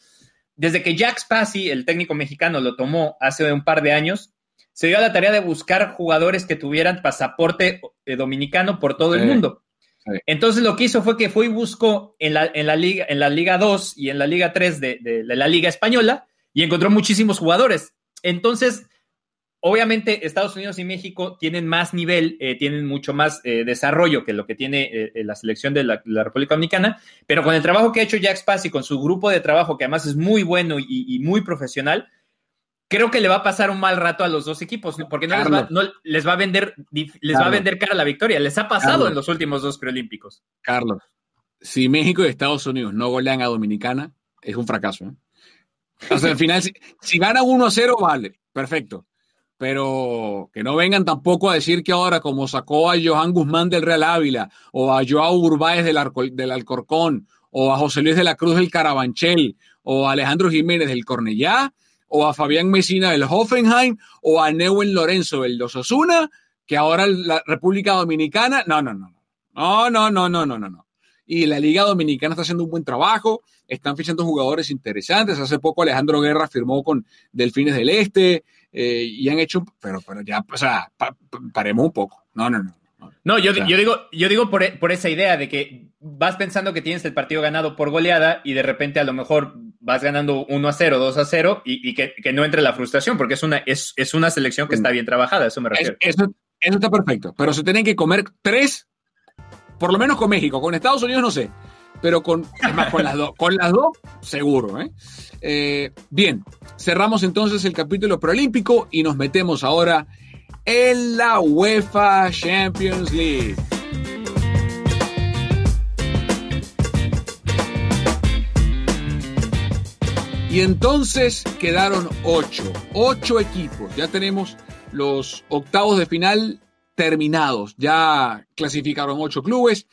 desde que Jack Spassi, el técnico mexicano, lo tomó hace un par de años, se dio a la tarea de buscar jugadores que tuvieran pasaporte eh, dominicano por todo el mundo. Entonces lo que hizo fue que fue y buscó en la, en la, Liga, en la Liga 2 y en la Liga 3 de, la Liga Española y encontró muchísimos jugadores. Entonces, obviamente Estados Unidos y México tienen más nivel, eh, tienen mucho más eh, desarrollo que lo que tiene eh, la selección de la, República Dominicana, pero con el trabajo que ha hecho Jack Spass y con su grupo de trabajo, que además es muy bueno y muy profesional, creo que le va a pasar un mal rato a los dos equipos, porque no, les va, a vender, les va a vender cara la victoria. Les ha pasado en los últimos dos preolímpicos. Carlos, si México y Estados Unidos no golean a Dominicana, es un fracaso. ¿eh? O sea, al final, si, si ganan 1-0, vale, perfecto. Pero que no vengan tampoco a decir que ahora, como sacó a Johan Guzmán del Real Ávila, o a Joao Urbáez del, del Alcorcón, o a José Luis de la Cruz del Carabanchel, o a Alejandro Jiménez del Cornellá, o a Fabián Mesina del Hoffenheim, o a Neuwen Lorenzo del Los Osuna, que ahora la República Dominicana. No, no, no. No, no, no, no, no, no. no. Y la Liga Dominicana está haciendo un buen trabajo, están fichando jugadores interesantes. Hace poco Alejandro Guerra firmó con Delfines del Este y han hecho, pero, pero ya, o sea, paremos un poco. No, no, no. No, yo, yo, digo, yo digo por, por, esa idea de que vas pensando que tienes el partido ganado por goleada y de repente a lo mejor vas ganando 1 a 0, 2 a 0 y, que, no entre la frustración, porque es una, es, una selección que está bien trabajada, eso me refiero. eso, está perfecto, pero se tienen que comer tres, por lo menos con México, con Estados Unidos no sé, pero con, con las dos, con las dos seguro. ¿eh? Eh, bien, cerramos entonces el capítulo preolímpico y nos metemos ahora en la UEFA Champions League. Y entonces quedaron ocho, ocho equipos. Ya tenemos los octavos de final terminados. Ya clasificaron ocho clubes.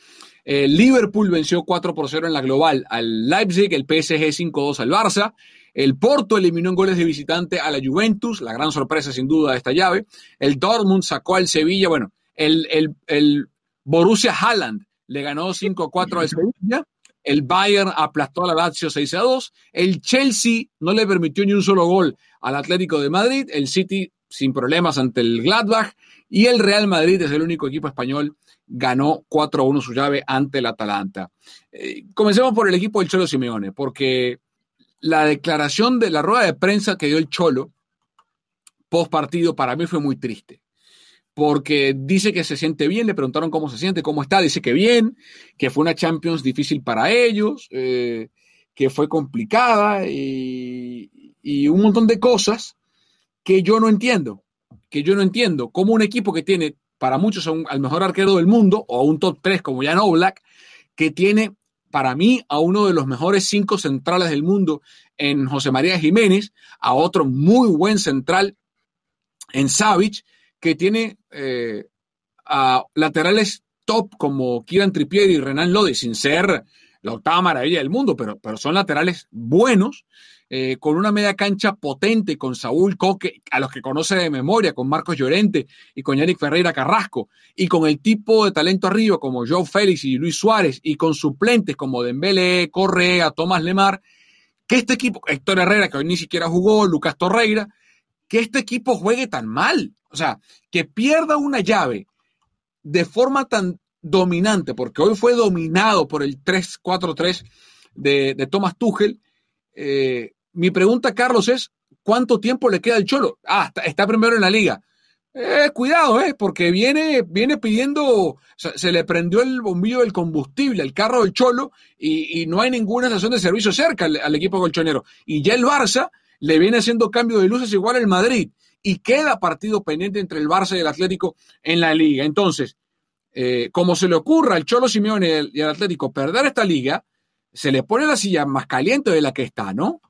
Liverpool venció 4 por 0 en la global al Leipzig, el PSG 5-2 al Barça. El Porto eliminó en goles de visitante a la Juventus, la gran sorpresa sin duda de esta llave. El Dortmund sacó al Sevilla, bueno, el, el, el Borussia Haaland le ganó 5-4 al Sevilla. El Bayern aplastó a la Lazio 6 2. El Chelsea no le permitió ni un solo gol al Atlético de Madrid. El City sin problemas ante el Gladbach. Y el Real Madrid es el único equipo español. Ganó 4-1 su llave ante el Atalanta. Eh, comencemos por el equipo del Cholo Simeone, porque la declaración de la rueda de prensa que dio el Cholo post partido para mí fue muy triste. Porque dice que se siente bien, le preguntaron cómo se siente, cómo está, dice que bien, que fue una Champions difícil para ellos, eh, que fue complicada y, un montón de cosas que yo no entiendo, que yo no entiendo. Cómo un equipo que tiene para muchos al mejor arquero del mundo o a un top 3 como Jan Oblak, que tiene para mí a uno de los mejores cinco centrales del mundo en José María Jiménez, a otro muy buen central en Savage, que tiene eh, a laterales top como Kieran Trippier y Renan Lodi, sin ser la octava maravilla del mundo, pero, pero son laterales buenos, eh, con una media cancha potente, con Saúl Coque, a los que conoce de memoria, con Marcos Llorente y con Yannick Ferreira Carrasco, y con el tipo de talento arriba como Joe Félix y Luis Suárez, y con suplentes como Dembélé, Correa, Tomás Lemar, que este equipo, Héctor Herrera, que hoy ni siquiera jugó, Lucas Torreira, que este equipo juegue tan mal, o sea, que pierda una llave de forma tan dominante, porque hoy fue dominado por el 3-4-3 de, de Thomas Tuchel. Eh, mi pregunta, Carlos, es, ¿cuánto tiempo le queda al Cholo? Ah, está, primero en la liga. Eh, cuidado, eh, porque viene, viene pidiendo, se le prendió el bombillo del combustible al carro del Cholo y, no hay ninguna estación de servicio cerca al, al, equipo colchonero. Y ya el Barça le viene haciendo cambio de luces igual al Madrid y queda partido pendiente entre el Barça y el Atlético en la liga. Entonces, eh, como se le ocurra al Cholo Simeone y al, Atlético perder esta liga, se le pone la silla más caliente de la que está, ¿no?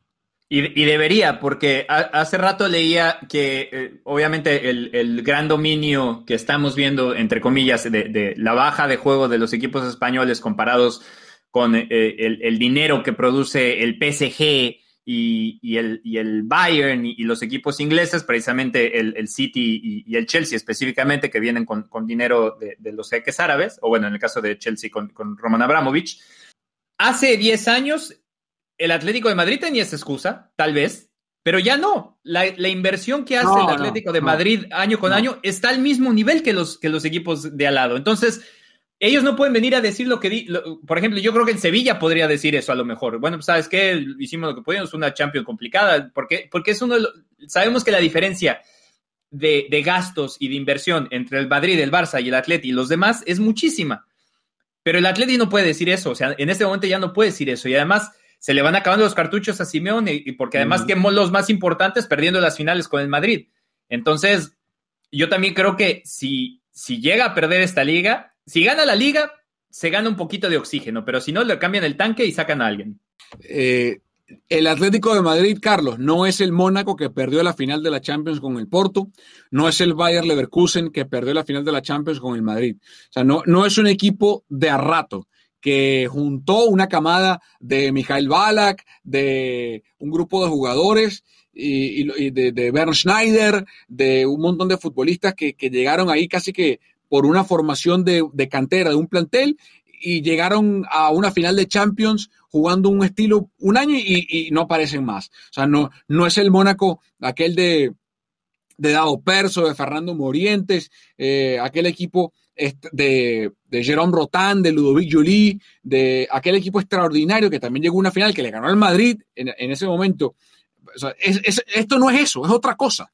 Y, debería, porque hace rato leía que eh, obviamente el, gran dominio que estamos viendo, entre comillas, de, la baja de juego de los equipos españoles comparados con eh, el, dinero que produce el PSG y, el, el, Bayern y, los equipos ingleses, precisamente el, City y, el Chelsea específicamente, que vienen con, dinero de, los jeques árabes, o bueno, en el caso de Chelsea con, Roman Abramovich. Hace 10 años, el Atlético de Madrid tenía esa excusa, tal vez, pero ya no. La, inversión que hace el Atlético de Madrid año con año está al mismo nivel que los, que los equipos de al lado. Entonces, ellos no pueden venir a decir lo que, por ejemplo, yo creo que en Sevilla podría decir eso a lo mejor. Bueno, pues, sabes qué, hicimos lo que pudimos, una Champions complicada, porque, porque es uno, sabemos que la diferencia de, gastos y de inversión entre el Madrid, el Barça y el Atleti y los demás es muchísima. Pero el Atleti no puede decir eso, o sea, en este momento ya no puede decir eso y además se le van acabando los cartuchos a Simeone y porque además quemó los más importantes perdiendo las finales con el Madrid. Entonces, yo también creo que si, si llega a perder esta liga, si gana la liga, se gana un poquito de oxígeno, pero si no, le cambian el tanque y sacan a alguien. Eh, el Atlético de Madrid, Carlos, no es el Mónaco que perdió la final de la Champions con el Porto, no es el Bayer Leverkusen que perdió la final de la Champions con el Madrid. O sea, no, no es un equipo de a rato que juntó una camada de Mikhail Balak, de un grupo de jugadores y, de, de Bernd Schneider, de un montón de futbolistas que, que llegaron ahí casi que por una formación de, cantera de un plantel y llegaron a una final de Champions jugando un estilo un año y, no aparecen más. O sea, no, no es el Mónaco aquel de, de Dado Perso, de Fernando Morientes, eh, aquel equipo de, de Jerome Rotan, de Ludovic Jolie, de aquel equipo extraordinario que también llegó a una final que le ganó al Madrid en, ese momento. esto no es eso, es otra cosa.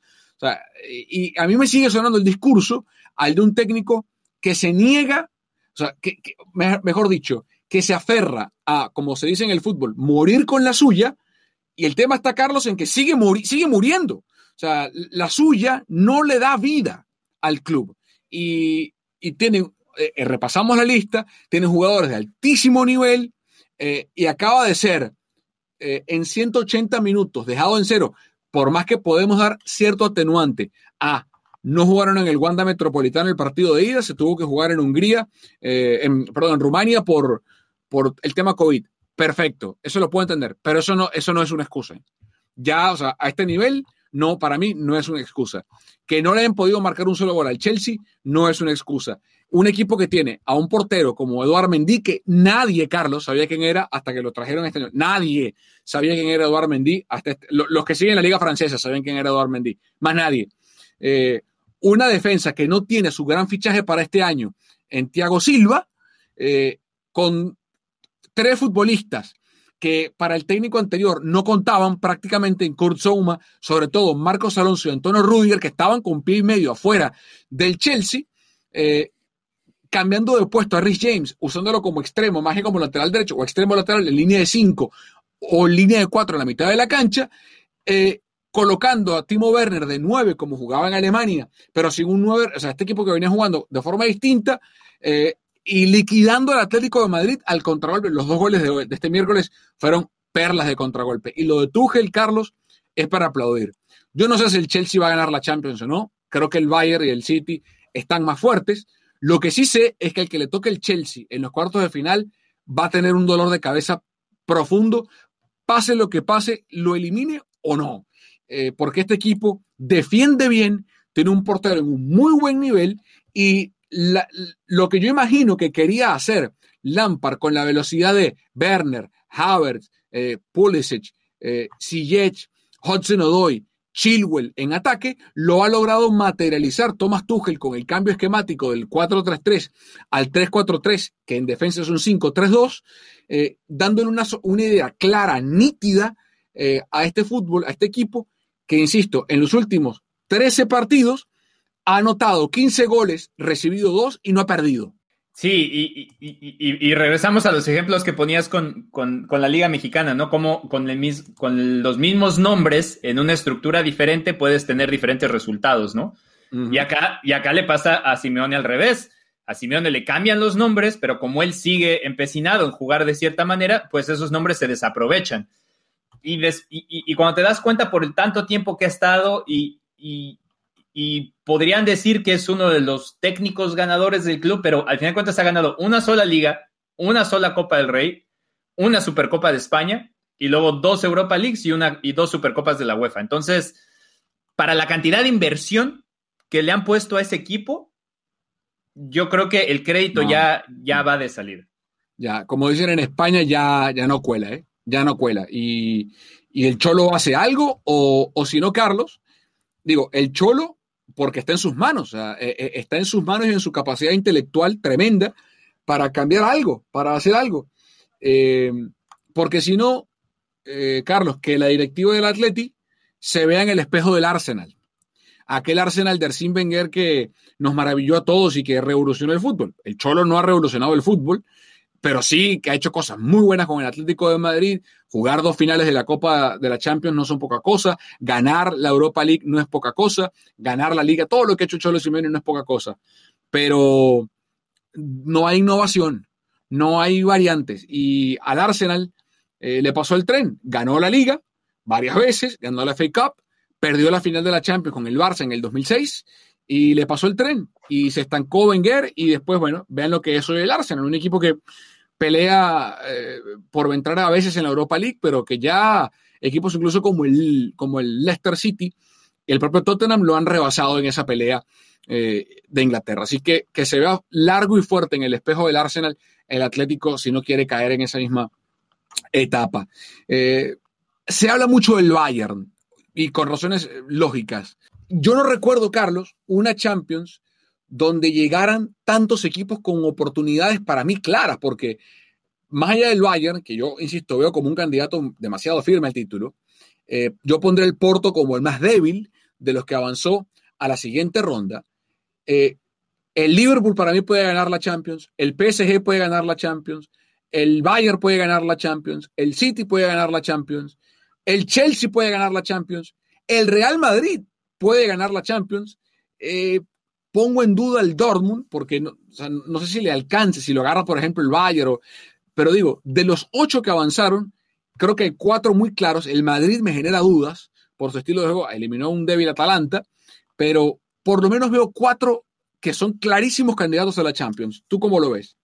y a mí me sigue sonando el discurso al de un técnico que se niega, o sea, que, mejor dicho, que se aferra a, como se dice en el fútbol, morir con la suya. Y el tema está, Carlos, en que sigue, sigue muriendo. O sea, la suya no le da vida al club. Y, y tiene, eh, repasamos la lista, tiene jugadores de altísimo nivel eh, y acaba de ser eh, en 180 minutos dejado en cero, por más que podemos dar cierto atenuante a no jugaron en el Wanda Metropolitano el partido de ida, se tuvo que jugar en Hungría, eh, en, perdón, en Rumania por, por el tema COVID. Perfecto, eso lo puedo entender, pero eso no, eso no es una excusa. Ya, o sea, a este nivel, no, para mí no es una excusa. Que no le hayan podido marcar un solo gol al Chelsea no es una excusa. Un equipo que tiene a un portero como Eduard Mendy, que nadie, Carlos, sabía quién era hasta que lo trajeron este año. Nadie sabía quién era Eduard Mendy. Hasta este, los que siguen la Liga Francesa sabían quién era Eduard Mendy. Más nadie. Eh, una defensa que no tiene su gran fichaje para este año en Thiago Silva, eh, con tres futbolistas que para el técnico anterior no contaban prácticamente en Kurt sobre todo Marcos Alonso y Antonio Rudiger, que estaban con pie y medio afuera del Chelsea, eh, cambiando de puesto a Rhys James, usándolo como extremo, más que como lateral derecho, o extremo lateral en línea de cinco o en línea de cuatro en la mitad de la cancha, eh, colocando a Timo Werner de 9 como jugaba en Alemania, pero sin un 9, o sea, este equipo que venía jugando de forma distinta, eh, y liquidando al Atlético de Madrid al contragolpe. Los dos goles de, de, este miércoles fueron perlas de contragolpe. Y lo de Tuchel, Carlos, es para aplaudir. Yo no sé si el Chelsea va a ganar la Champions o no. Creo que el Bayern y el City están más fuertes. Lo que sí sé es que el que le toque el Chelsea en los cuartos de final va a tener un dolor de cabeza profundo, pase lo que pase, lo elimine o no. Eh, porque este equipo defiende bien, tiene un portero en un muy buen nivel y lo que yo imagino que quería hacer Lampard con la velocidad de Werner, Havertz, eh, Pulisic, eh, Hudson Odoy, Chilwell en ataque, lo ha logrado materializar Thomas Tuchel con el cambio esquemático del 4-3-3 al 3-4-3, que en defensa es un 5-3-2, eh, dándole una, una, idea clara, nítida eh, a este fútbol, a este equipo, que insisto, en los últimos 13 partidos ha anotado 15 goles, recibido 2 y no ha perdido. Sí, y, regresamos a los ejemplos que ponías con, la Liga Mexicana, ¿no? Como con, el, con los mismos nombres en una estructura diferente puedes tener diferentes resultados, ¿no? y, acá, y acá le pasa a Simeone al revés. A Simeone le cambian los nombres, pero como él sigue empecinado en jugar de cierta manera, pues esos nombres se desaprovechan. Y, y, cuando te das cuenta por el tanto tiempo que ha estado y, y podrían decir que es uno de los técnicos ganadores del club, pero al final de cuentas ha ganado una sola liga, una sola Copa del Rey, una Supercopa de España y luego dos Europa Leagues y, una, y dos Supercopas de la UEFA. Entonces, para la cantidad de inversión que le han puesto a ese equipo, yo creo que el crédito ya, ya va de salir. Ya, como dicen en España, ya, ya no cuela, ¿eh? Ya no cuela. Y, y el Cholo hace algo, o, o si no, Carlos, digo, el Cholo porque está en sus manos, eh, eh, está en sus manos y en su capacidad intelectual tremenda para cambiar algo, para hacer algo. Eh, porque si no, Carlos, que la directiva del Atleti se vea en el espejo del Arsenal. Aquel Arsenal de Arsene Wenger que nos maravilló a todos y que revolucionó el fútbol. El Cholo no ha revolucionado el fútbol, pero sí que ha hecho cosas muy buenas con el Atlético de Madrid. Jugar dos finales de la Copa de la Champions no son poca cosa. Ganar la Europa League no es poca cosa. Ganar la Liga, todo lo que ha hecho Cholo Simeone no es poca cosa. Pero no hay innovación, no hay variantes. Y al Arsenal eh, le pasó el tren. Ganó la Liga varias veces, ganó la FA Cup, perdió la final de la Champions con el Barça en el 2006 y le pasó el tren y se estancó Wenger y después, bueno, vean lo que es hoy el Arsenal, un equipo que pelea eh, por entrar a veces en la Europa League, pero que ya equipos incluso como el, como el Leicester City el propio Tottenham lo han rebasado en esa pelea eh, de Inglaterra. Así que que se vea largo y fuerte en el espejo del Arsenal el Atlético si no quiere caer en esa misma etapa. Eh, se habla mucho del Bayern y con razones lógicas. Yo no recuerdo, Carlos, una Champions donde llegaran tantos equipos con oportunidades para mí claras, porque más allá del Bayern, que yo, insisto, veo como un candidato demasiado firme al título, eh, yo pondré el Porto como el más débil de los que avanzó a la siguiente ronda. Eh, el Liverpool para mí puede ganar la Champions, el PSG puede ganar la Champions, el Bayern puede ganar la Champions, el City puede ganar la Champions, el Chelsea puede ganar la Champions, el Real Madrid puede ganar la Champions. Eh, Pongo en duda el Dortmund, porque no, sé si le alcance, si lo agarra, por ejemplo, el Bayern. pero digo, de los ocho que avanzaron, creo que hay cuatro muy claros. El Madrid me genera dudas por su estilo de juego. Eliminó un débil Atalanta, pero por lo menos veo cuatro que son clarísimos candidatos a la Champions. ¿Tú cómo lo ves?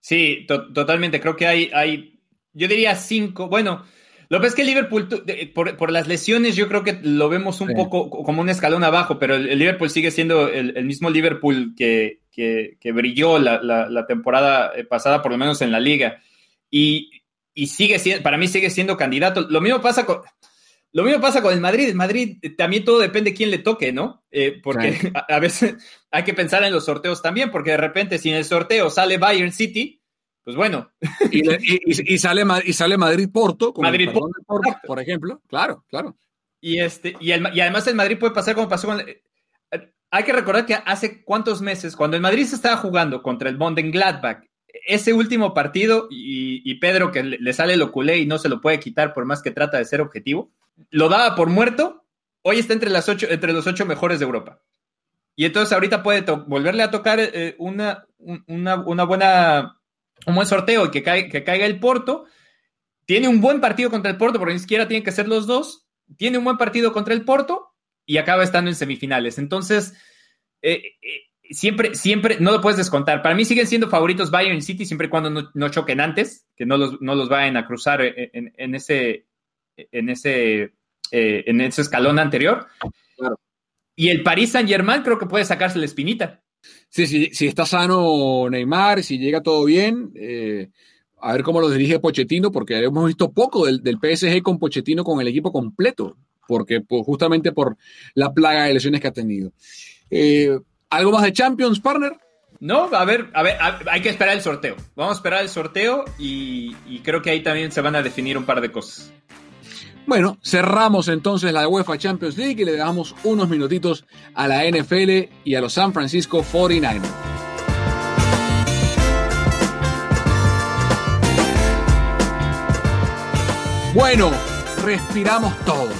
Sí, totalmente. Creo que hay, hay, yo diría cinco. Bueno, lo que es que Liverpool, por, las lesiones, yo creo que lo vemos un poco como un escalón abajo, pero el, Liverpool sigue siendo el, mismo Liverpool que, brilló la, temporada eh, pasada, por lo menos en la liga. Y, sigue siendo, para mí sigue siendo candidato. Lo mismo pasa con. Lo mismo pasa con el Madrid. El Madrid eh, también todo depende de quién le toque, ¿no? Eh, porque a, veces hay que pensar en los sorteos también, porque de repente si en el sorteo sale Bayern City, pues bueno. Y, sale, y sale Madrid-Porto, Madrid Porto, por ejemplo. Claro, claro. Y, este, y, además el Madrid puede pasar como pasó con... Eh, hay que recordar que hace cuántos meses, cuando el Madrid se estaba jugando contra el Bond en Gladbach, ese último partido, y, Pedro que le, sale lo culé y no se lo puede quitar por más que trata de ser objetivo, lo daba por muerto, hoy está entre, las ocho, entre los ocho mejores de Europa. y entonces ahorita puede volverle a tocar eh, una, una, buena, un buen sorteo y que, que caiga el Porto. Tiene un buen partido contra el Porto, porque ni siquiera tienen que ser los dos. Tiene un buen partido contra el Porto y acaba estando en semifinales. Entonces, eh, eh, siempre, siempre, no lo puedes descontar. Para mí siguen siendo favoritos Bayern City siempre y cuando no, choquen antes, que no los, no los vayan a cruzar en, ese, en, ese, en ese escalón anterior. Claro. Y el Paris Saint Germain creo que puede sacarse la espinita. Sí, sí, si está sano Neymar, si llega todo bien, eh, a ver cómo lo dirige Pochettino, porque hemos visto poco del, PSG con Pochettino con el equipo completo, porque pues, justamente por la plaga de lesiones que ha tenido. Eh, ¿Algo más de Champions, partner? No, a ver, a ver, hay que esperar el sorteo. Vamos a esperar el sorteo y creo que ahí también se van a definir un par de cosas. Bueno, cerramos entonces la UEFA Champions League y le damos unos minutitos a la NFL y a los San Francisco 49ers. Bueno, respiramos todos.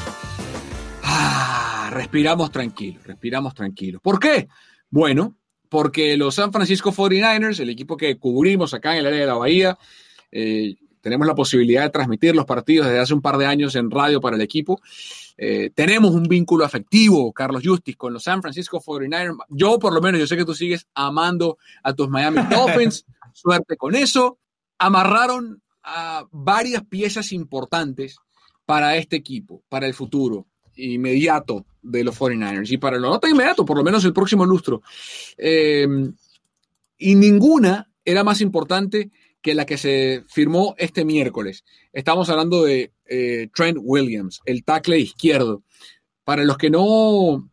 Ah, respiramos tranquilos, respiramos tranquilos. ¿Por qué? Bueno, porque los San Francisco 49ers, el equipo que cubrimos acá en el área de la Bahía, eh, tenemos la posibilidad de transmitir los partidos desde hace un par de años en radio para el equipo. Eh, tenemos un vínculo afectivo, Carlos Justice, con los San Francisco 49ers. Yo, por lo menos, yo sé que tú sigues amando a tus Miami Dolphins. Suerte con eso. Amarraron a varias piezas importantes para este equipo, para el futuro inmediato de los 49ers y para el no inmediato, por lo menos el próximo lustro. Eh, y ninguna era más importante que la que se firmó este miércoles. Estamos hablando de eh, Trent Williams, el tackle izquierdo. Para los que no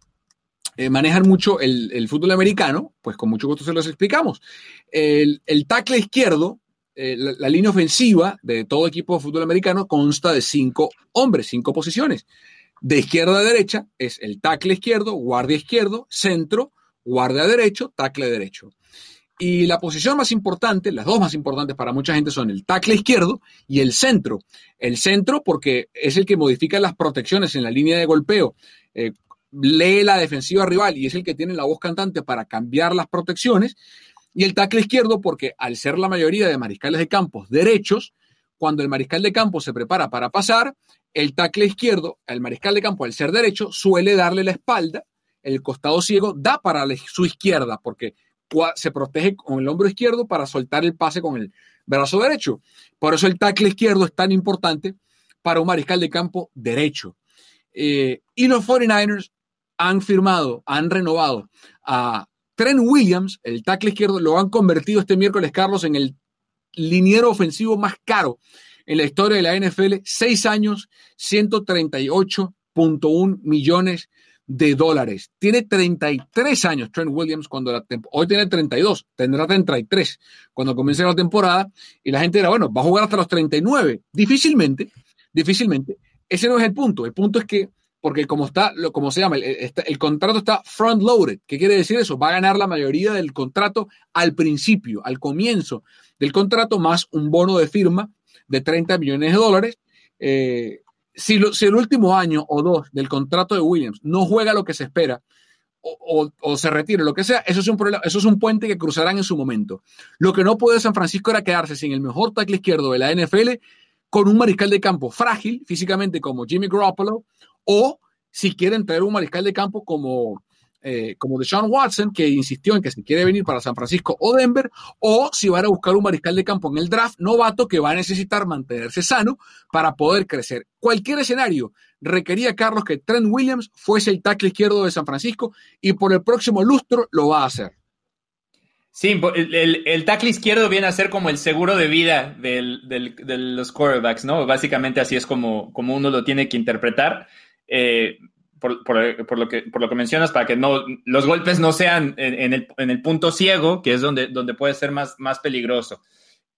eh, manejan mucho el, fútbol americano, pues con mucho gusto se los explicamos. El, tackle izquierdo, eh, la, línea ofensiva de todo equipo de fútbol americano consta de cinco hombres, cinco posiciones. De izquierda a derecha es el tackle izquierdo, guardia izquierdo, centro, guardia derecho, tackle derecho. Y la posición más importante, las dos más importantes para mucha gente son el tackle izquierdo y el centro. El centro porque es el que modifica las protecciones en la línea de golpeo, eh, lee la defensiva rival y es el que tiene la voz cantante para cambiar las protecciones. Y el tackle izquierdo porque al ser la mayoría de mariscales de campos derechos, cuando el mariscal de campo se prepara para pasar, el tackle izquierdo, el mariscal de campo al ser derecho, suele darle la espalda, el costado ciego da para su izquierda porque se protege con el hombro izquierdo para soltar el pase con el brazo derecho. Por eso el tackle izquierdo es tan importante para un mariscal de campo derecho. Eh, y los 49ers han firmado, han renovado a Trent Williams, el tackle izquierdo, lo han convertido este miércoles, Carlos, en el liniero ofensivo más caro en la historia de la NFL. Seis años, 138.1 millones de dólares. Tiene 33 años Trent Williams cuando la hoy tiene 32, tendrá 33 cuando comience la temporada y la gente dirá, bueno, va a jugar hasta los 39. Difícilmente, difícilmente. Ese no es el punto. El punto es que porque como está, como se llama, el, el, contrato está front loaded. ¿Qué quiere decir eso? Va a ganar la mayoría del contrato al principio, al comienzo del contrato, más un bono de firma de 30 millones de dólares. Eh, si, el último año o dos del contrato de Williams no juega lo que se espera o, se retire, lo que sea, eso es, un problema, eso es un puente que cruzarán en su momento. Lo que no puede San Francisco era quedarse sin el mejor tackle izquierdo de la NFL con un mariscal de campo frágil físicamente como Jimmy Garoppolo o si quieren traer un mariscal de campo como eh, como de Sean Watson, que insistió en que se quiere venir para San Francisco o Denver, o si van a buscar un mariscal de campo en el draft novato que va a necesitar mantenerse sano para poder crecer. Cualquier escenario requería, Carlos, que Trent Williams fuese el tackle izquierdo de San Francisco y por el próximo lustro lo va a hacer. Sí, el, el, tackle izquierdo viene a ser como el seguro de vida de los quarterbacks, ¿no? Básicamente así es como, como uno lo tiene que interpretar. Eh, por, lo que, por lo que mencionas, para que no, los golpes no sean en, el, punto ciego, que es donde, donde puede ser más, más peligroso.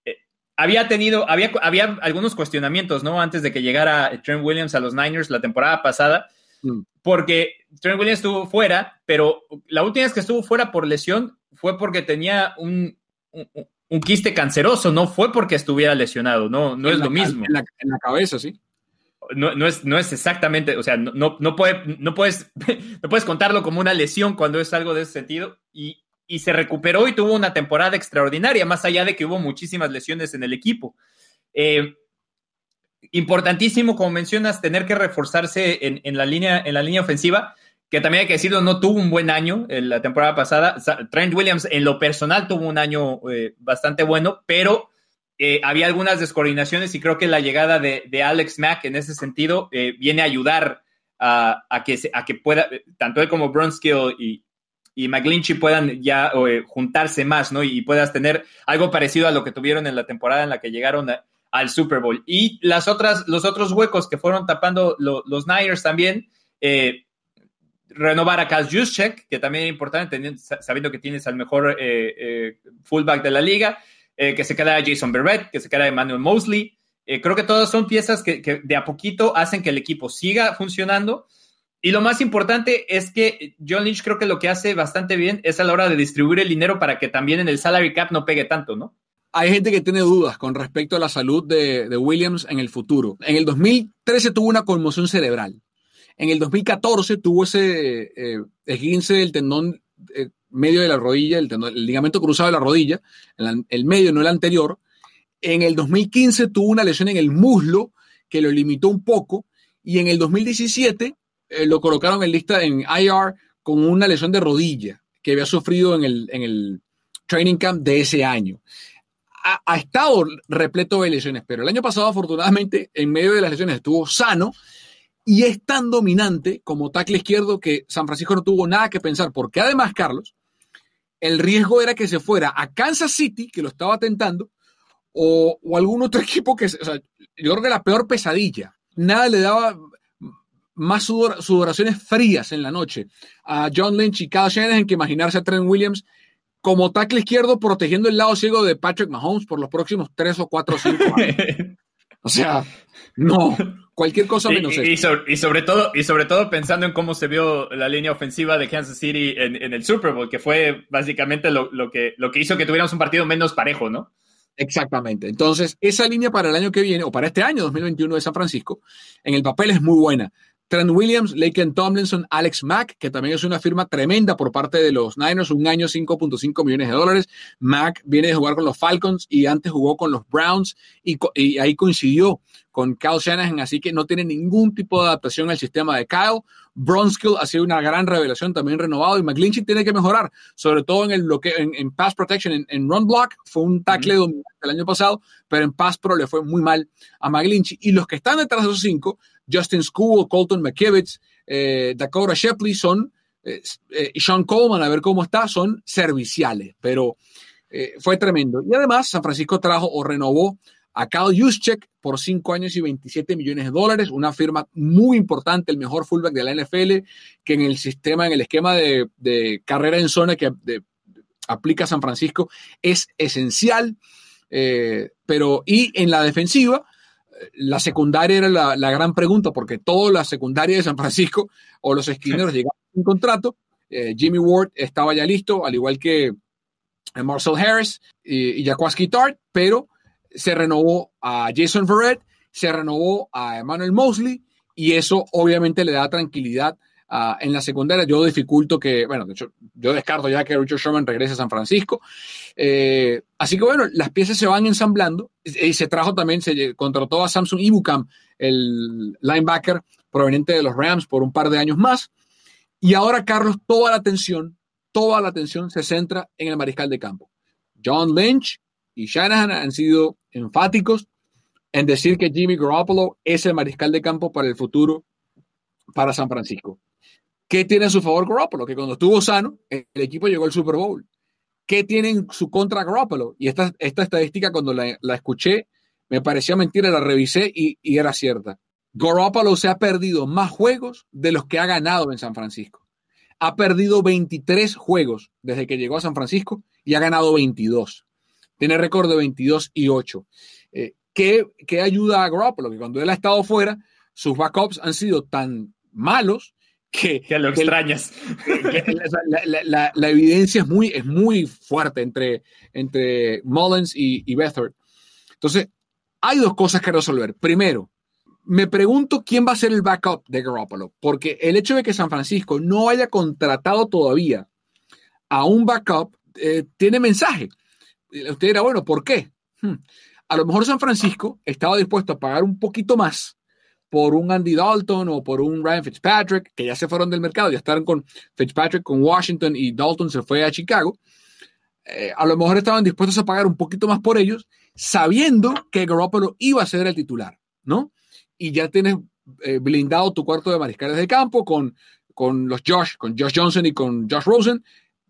Eh, había tenido, había, había algunos cuestionamientos, ¿no? Antes de que llegara Trent Williams a los Niners la temporada pasada, mm. porque Trent Williams estuvo fuera, pero la última vez que estuvo fuera por lesión fue porque tenía un, un, quiste canceroso, no fue porque estuviera lesionado, no, no es lo mismo. En la, en la cabeza, sí no, es, no es exactamente, o sea, no, no, no, puedes, no puedes contarlo como una lesión cuando es algo de ese sentido. Y, se recuperó y tuvo una temporada extraordinaria, más allá de que hubo muchísimas lesiones en el equipo. Eh, importantísimo, como mencionas, tener que reforzarse en, la línea, en la línea ofensiva, que también hay que decirlo, no tuvo un buen año en la temporada pasada. Trent Williams en lo personal tuvo un año eh, bastante bueno, pero eh, había algunas descoordinaciones y creo que la llegada de, Alex Mack en ese sentido eh, viene a ayudar a, que, a que pueda, tanto él como Bronskill y, y puedan ya eh, juntarse más, ¿no? Y, puedas tener algo parecido a lo que tuvieron en la temporada en la que llegaron al Super Bowl. Y las otras, los otros huecos que fueron tapando los Niners también, renovar a Kaz Juszczyk, que también es importante, sabiendo que tienes al mejor fullback de la liga, eh, que se queda Jason Berrett, que se queda Emmanuel Mosley. Eh, creo que todas son piezas que, de a poquito hacen que el equipo siga funcionando. Y lo más importante es que John Lynch creo que lo que hace bastante bien es a la hora de distribuir el dinero para que también en el salary cap no pegue tanto, ¿no? Hay gente que tiene dudas con respecto a la salud de, Williams en el futuro. En el 2013 tuvo una conmoción cerebral. En el 2014 tuvo ese eh, esguince del tendón medio de la rodilla, el, ligamento cruzado de la rodilla, el, medio, no el anterior. En el 2015 tuvo una lesión en el muslo que lo limitó un poco y en el 2017 eh, lo colocaron en lista en IR con una lesión de rodilla que había sufrido en el, en el training camp de ese año. Ha, ha, estado repleto de lesiones, pero el año pasado afortunadamente en medio de las lesiones estuvo sano y es tan dominante como tackle izquierdo que San Francisco no tuvo nada que pensar, porque además, Carlos, el riesgo era que se fuera a Kansas City, que lo estaba tentando, o, algún otro equipo que, o sea, yo creo que la peor pesadilla. Nada le daba más sudoraciones frías en la noche a John Lynch y Kyle Shanahan que imaginarse a Trent Williams como tackle izquierdo protegiendo el lado ciego de Patrick Mahomes por los próximos tres o cuatro o cinco años. O sea, no, cualquier cosa menos y, y, sobre, todo, y sobre todo pensando en cómo se vio la línea ofensiva de Kansas City en, el Super Bowl, que fue básicamente lo, que, lo que hizo que tuviéramos un partido menos parejo, ¿no? Exactamente. Entonces, esa línea para el año que viene, o para este año 2021 de San Francisco, en el papel es muy buena. Trent Williams, Laken Tomlinson, Alex Mack, que también es una firma tremenda por parte de los Niners, un año 5.5 millones de dólares. Mack viene de jugar con los Falcons y antes jugó con los Browns y, y ahí coincidió con Kyle Shanahan, así que no tiene ningún tipo de adaptación al sistema de Kyle. Bronskill ha sido una gran revelación, también renovado, y McGlinchey tiene que mejorar, sobre todo en el bloqueo, en, pass protection, en, run block, fue un tackle dominante el año pasado, pero en pass pro le fue muy mal a McGlinchey. Y los que están detrás de esos cinco, Justin School, Colton McKivitz, eh, Dakota Shepley, son, eh, eh, y Sean Coleman, a ver cómo está, son serviciales, pero fue tremendo. Y además, San Francisco trajo o renovó a Kyle Juszczyk por 5 años y 27 millones de dólares, una firma muy importante, el mejor fullback de la NFL, que en el sistema, en el esquema de, carrera en zona que aplica San Francisco es esencial. Eh, pero, y en la defensiva, la secundaria era la, gran pregunta, porque toda la secundaria de San Francisco o los esquineros llegaban un contrato. Eh, Jimmy Ward estaba ya listo, al igual que Marcel Harris y, y Jaquaski Tart, pero se renovó a Jason Verrett, se renovó a Emmanuel Mosley y eso obviamente le da tranquilidad uh, en la secundaria. Yo dificulto que, bueno, de hecho, yo descarto ya que Richard Sherman regrese a San Francisco. Eh, así que bueno, las piezas se van ensamblando y se trajo también, se contrató a Samsung Ibukam, el linebacker proveniente de los Rams por un par de años más. Y ahora, Carlos, toda la atención, toda la atención se centra en el mariscal de campo. John Lynch y Shanahan han sido enfáticos en decir que Jimmy Garoppolo es el mariscal de campo para el futuro para San Francisco. ¿Qué tiene a su favor Garoppolo? Que cuando estuvo sano, el equipo llegó al Super Bowl. ¿Qué tiene en su contra Garoppolo? Y esta, esta estadística, cuando la, escuché, me parecía mentira, la revisé y, y era cierta. Garoppolo se ha perdido más juegos de los que ha ganado en San Francisco. Ha perdido 23 juegos desde que llegó a San Francisco y ha ganado 22. Tiene récord de 22 y 8. Eh, ¿qué, ayuda a Garoppolo? Que cuando él ha estado fuera, sus backups han sido tan malos que, que lo extrañas. la, evidencia es muy, es muy fuerte entre, entre Mullins y, y Entonces, hay dos cosas que resolver. Primero, me pregunto quién va a ser el backup de Garoppolo, porque el hecho de que San Francisco no haya contratado todavía a un backup eh, tiene mensaje. Usted dirá, bueno, ¿por qué? Hmm. A lo mejor San Francisco estaba dispuesto a pagar un poquito más por un Andy Dalton o por un Ryan Fitzpatrick, que ya se fueron del mercado, ya estaban con Fitzpatrick con Washington y Dalton se fue a Chicago. Eh, a lo mejor estaban dispuestos a pagar un poquito más por ellos, sabiendo que Garoppolo iba a ser el titular, ¿no? Y ya tienes eh, blindado tu cuarto de mariscales de campo con, con los Josh, con Josh Johnson y con Josh Rosen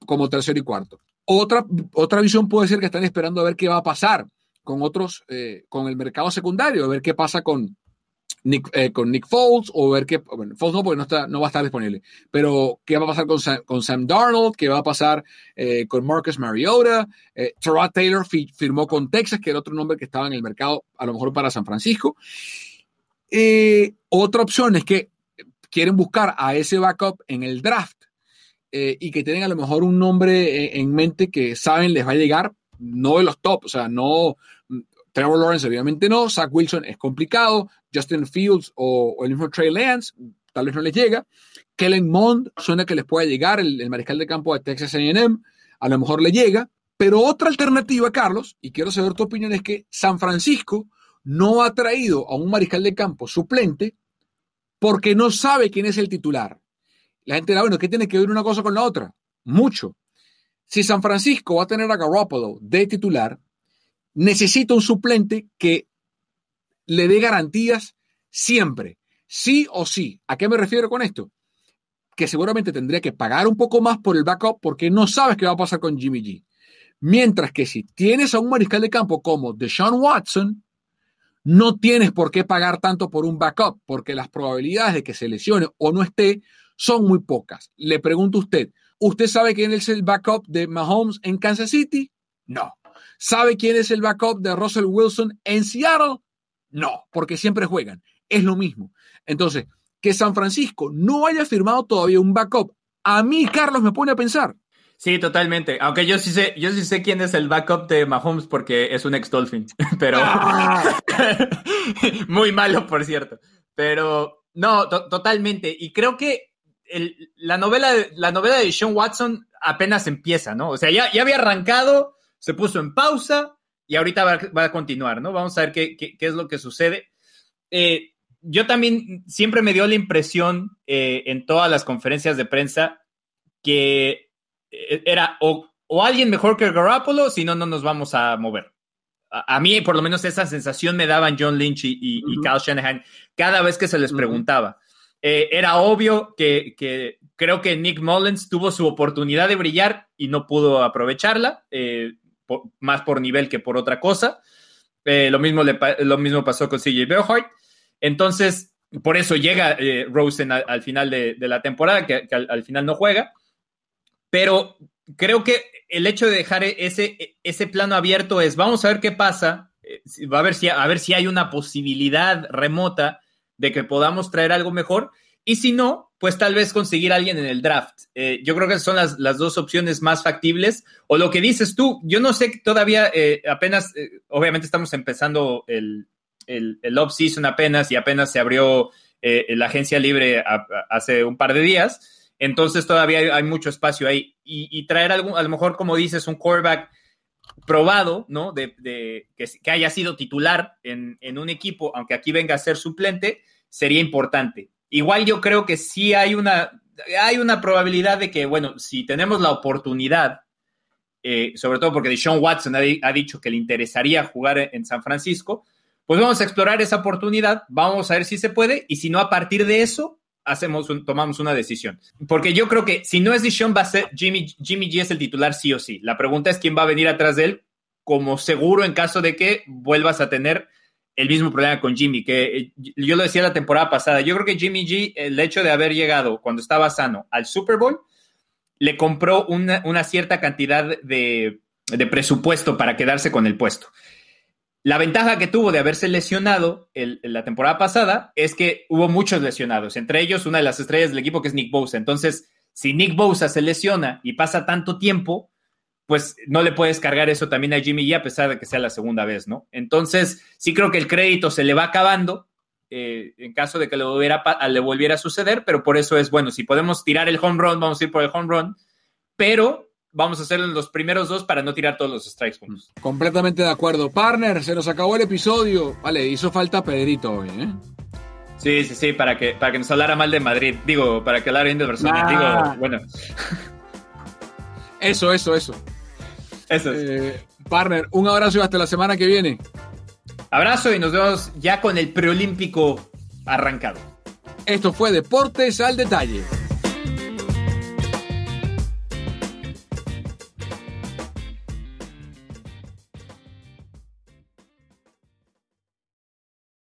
como tercero y cuarto. Otra, otra visión puede ser que están esperando a ver qué va a pasar con otros, eh, con el mercado secundario, a ver qué pasa con Nick, eh, con Nick Foles o ver qué, bueno, Foles no porque no, está, no va a estar disponible, pero qué va a pasar con Sam, con Sam Darnold, qué va a pasar eh, con Marcus Mariota, eh, Taylor firmó con Texas, que era otro nombre que estaba en el mercado, a lo mejor para San Francisco. otra opción es que quieren buscar a ese backup en el draft y que tienen a lo mejor un nombre en mente que saben les va a llegar, no de los top, o sea, no, Trevor Lawrence obviamente no, Zach Wilson es complicado, Justin Fields o, el mismo Trey Lance tal vez no les llega, Kellen Mond suena que les puede llegar, el, mariscal de campo de Texas A&M, a lo mejor le llega, pero otra alternativa, Carlos, y quiero saber tu opinión, es que San Francisco no ha traído a un mariscal de campo suplente porque no sabe quién es el titular. La gente dirá, bueno, ¿qué tiene que ver una cosa con la otra? Mucho. Si San Francisco va a tener a Garoppolo de titular, necesita un suplente que le dé garantías siempre, sí o sí. ¿A qué me refiero con esto? Que seguramente tendría que pagar un poco más por el backup porque no sabes qué va a pasar con Jimmy G. Mientras que si tienes a un mariscal de campo como Deshaun Watson, no tienes por qué pagar tanto por un backup porque las probabilidades de que se lesione o no esté son muy pocas. Le pregunto a usted, ¿usted sabe quién es el backup de Mahomes en Kansas City? No. ¿Sabe quién es el backup de Russell Wilson en Seattle? No, porque siempre juegan. Es lo mismo. Entonces, que San Francisco no haya firmado todavía un backup, a mí, Carlos, me pone a pensar. Sí, totalmente. Aunque yo sí sé, yo sí sé quién es el backup de Mahomes porque es un ex Dolphin. Pero ah. muy malo, por cierto. Pero no, totalmente. Y creo que la novela, la novela de Sean Watson apenas empieza, ¿no? O sea, ya, ya había arrancado, se puso en pausa y ahorita va, a continuar, ¿no? Vamos a ver qué, es lo que sucede. Eh, yo también siempre me dio la impresión eh, en todas las conferencias de prensa que eh, era o, alguien mejor que Garoppolo, si no, no nos vamos a mover. A, mí, por lo menos, esa sensación me daban John Lynch y, Kyle Shanahan cada vez que se les preguntaba. Era obvio que, que, creo que Nick Mullens tuvo su oportunidad de brillar y no pudo aprovecharla más por nivel que por otra cosa. Eh, lo, mismo lo mismo pasó con CJ Beathard. Entonces, por eso llega eh, Rosen al, final de, la temporada, que, al, final no juega. Pero creo que el hecho de dejar ese, ese plano abierto es, vamos a ver qué pasa, eh, a ver, si, a ver si hay una posibilidad remota de que podamos traer algo mejor. Y si no, pues tal vez conseguir alguien en el draft. Eh, yo creo que son las, dos opciones más factibles. O lo que dices tú, yo no sé todavía, eh, apenas, eh, obviamente estamos empezando el, el, el off-season apenas y apenas se abrió la agencia libre hace un par de días. Entonces todavía hay, mucho espacio ahí. Y, traer algún, a lo mejor, como dices, un quarterback probado, ¿no? De, que, haya sido titular en, en un equipo, aunque aquí venga a ser suplente, sería importante. Igual yo creo que sí hay una, hay una probabilidad de que, bueno, si tenemos la oportunidad, eh, sobre todo porque Deshaun Watson ha, dicho que le interesaría jugar en San Francisco, pues vamos a explorar esa oportunidad, vamos a ver si se puede, y si no, a partir de eso, hacemos tomamos una decisión. Porque yo creo que si no es Deshaun, va a ser Jimmy, Jimmy G es el titular sí o sí. La pregunta es quién va a venir atrás de él como seguro en caso de que vuelvas a tener el mismo problema con Jimmy, que eh, yo lo decía la temporada pasada. Yo creo que Jimmy G, el hecho de haber llegado cuando estaba sano al Super Bowl, le compró una, cierta cantidad de, presupuesto para quedarse con el puesto. La ventaja que tuvo de haberse lesionado la temporada pasada es que hubo muchos lesionados, entre ellos una de las estrellas del equipo que es Nick Bosa. Entonces, si Nick Bosa se lesiona y pasa tanto tiempo, pues no le puedes cargar eso también a Jimmy G a pesar de que sea la segunda vez, ¿no? Entonces, sí creo que el crédito se le va acabando eh, en caso de que le volviera, le volviera a suceder, pero por eso es bueno, si podemos tirar el home run, vamos a ir por el home run, pero vamos a hacerlo en los primeros dos para no tirar todos los strikes juntos. Completamente de acuerdo. Partner, se nos acabó el episodio. Vale, hizo falta Pedrito hoy, ¿eh? Sí, sí, sí, para que, para que nos hablara mal de Madrid. Digo, para que hablara bien de Barcelona. Digo, bueno. Eso, eso, eso. Eso. Eh, partner, un abrazo y hasta la semana que viene. Abrazo y nos vemos ya con el preolímpico arrancado. Esto fue Deportes al Detalle.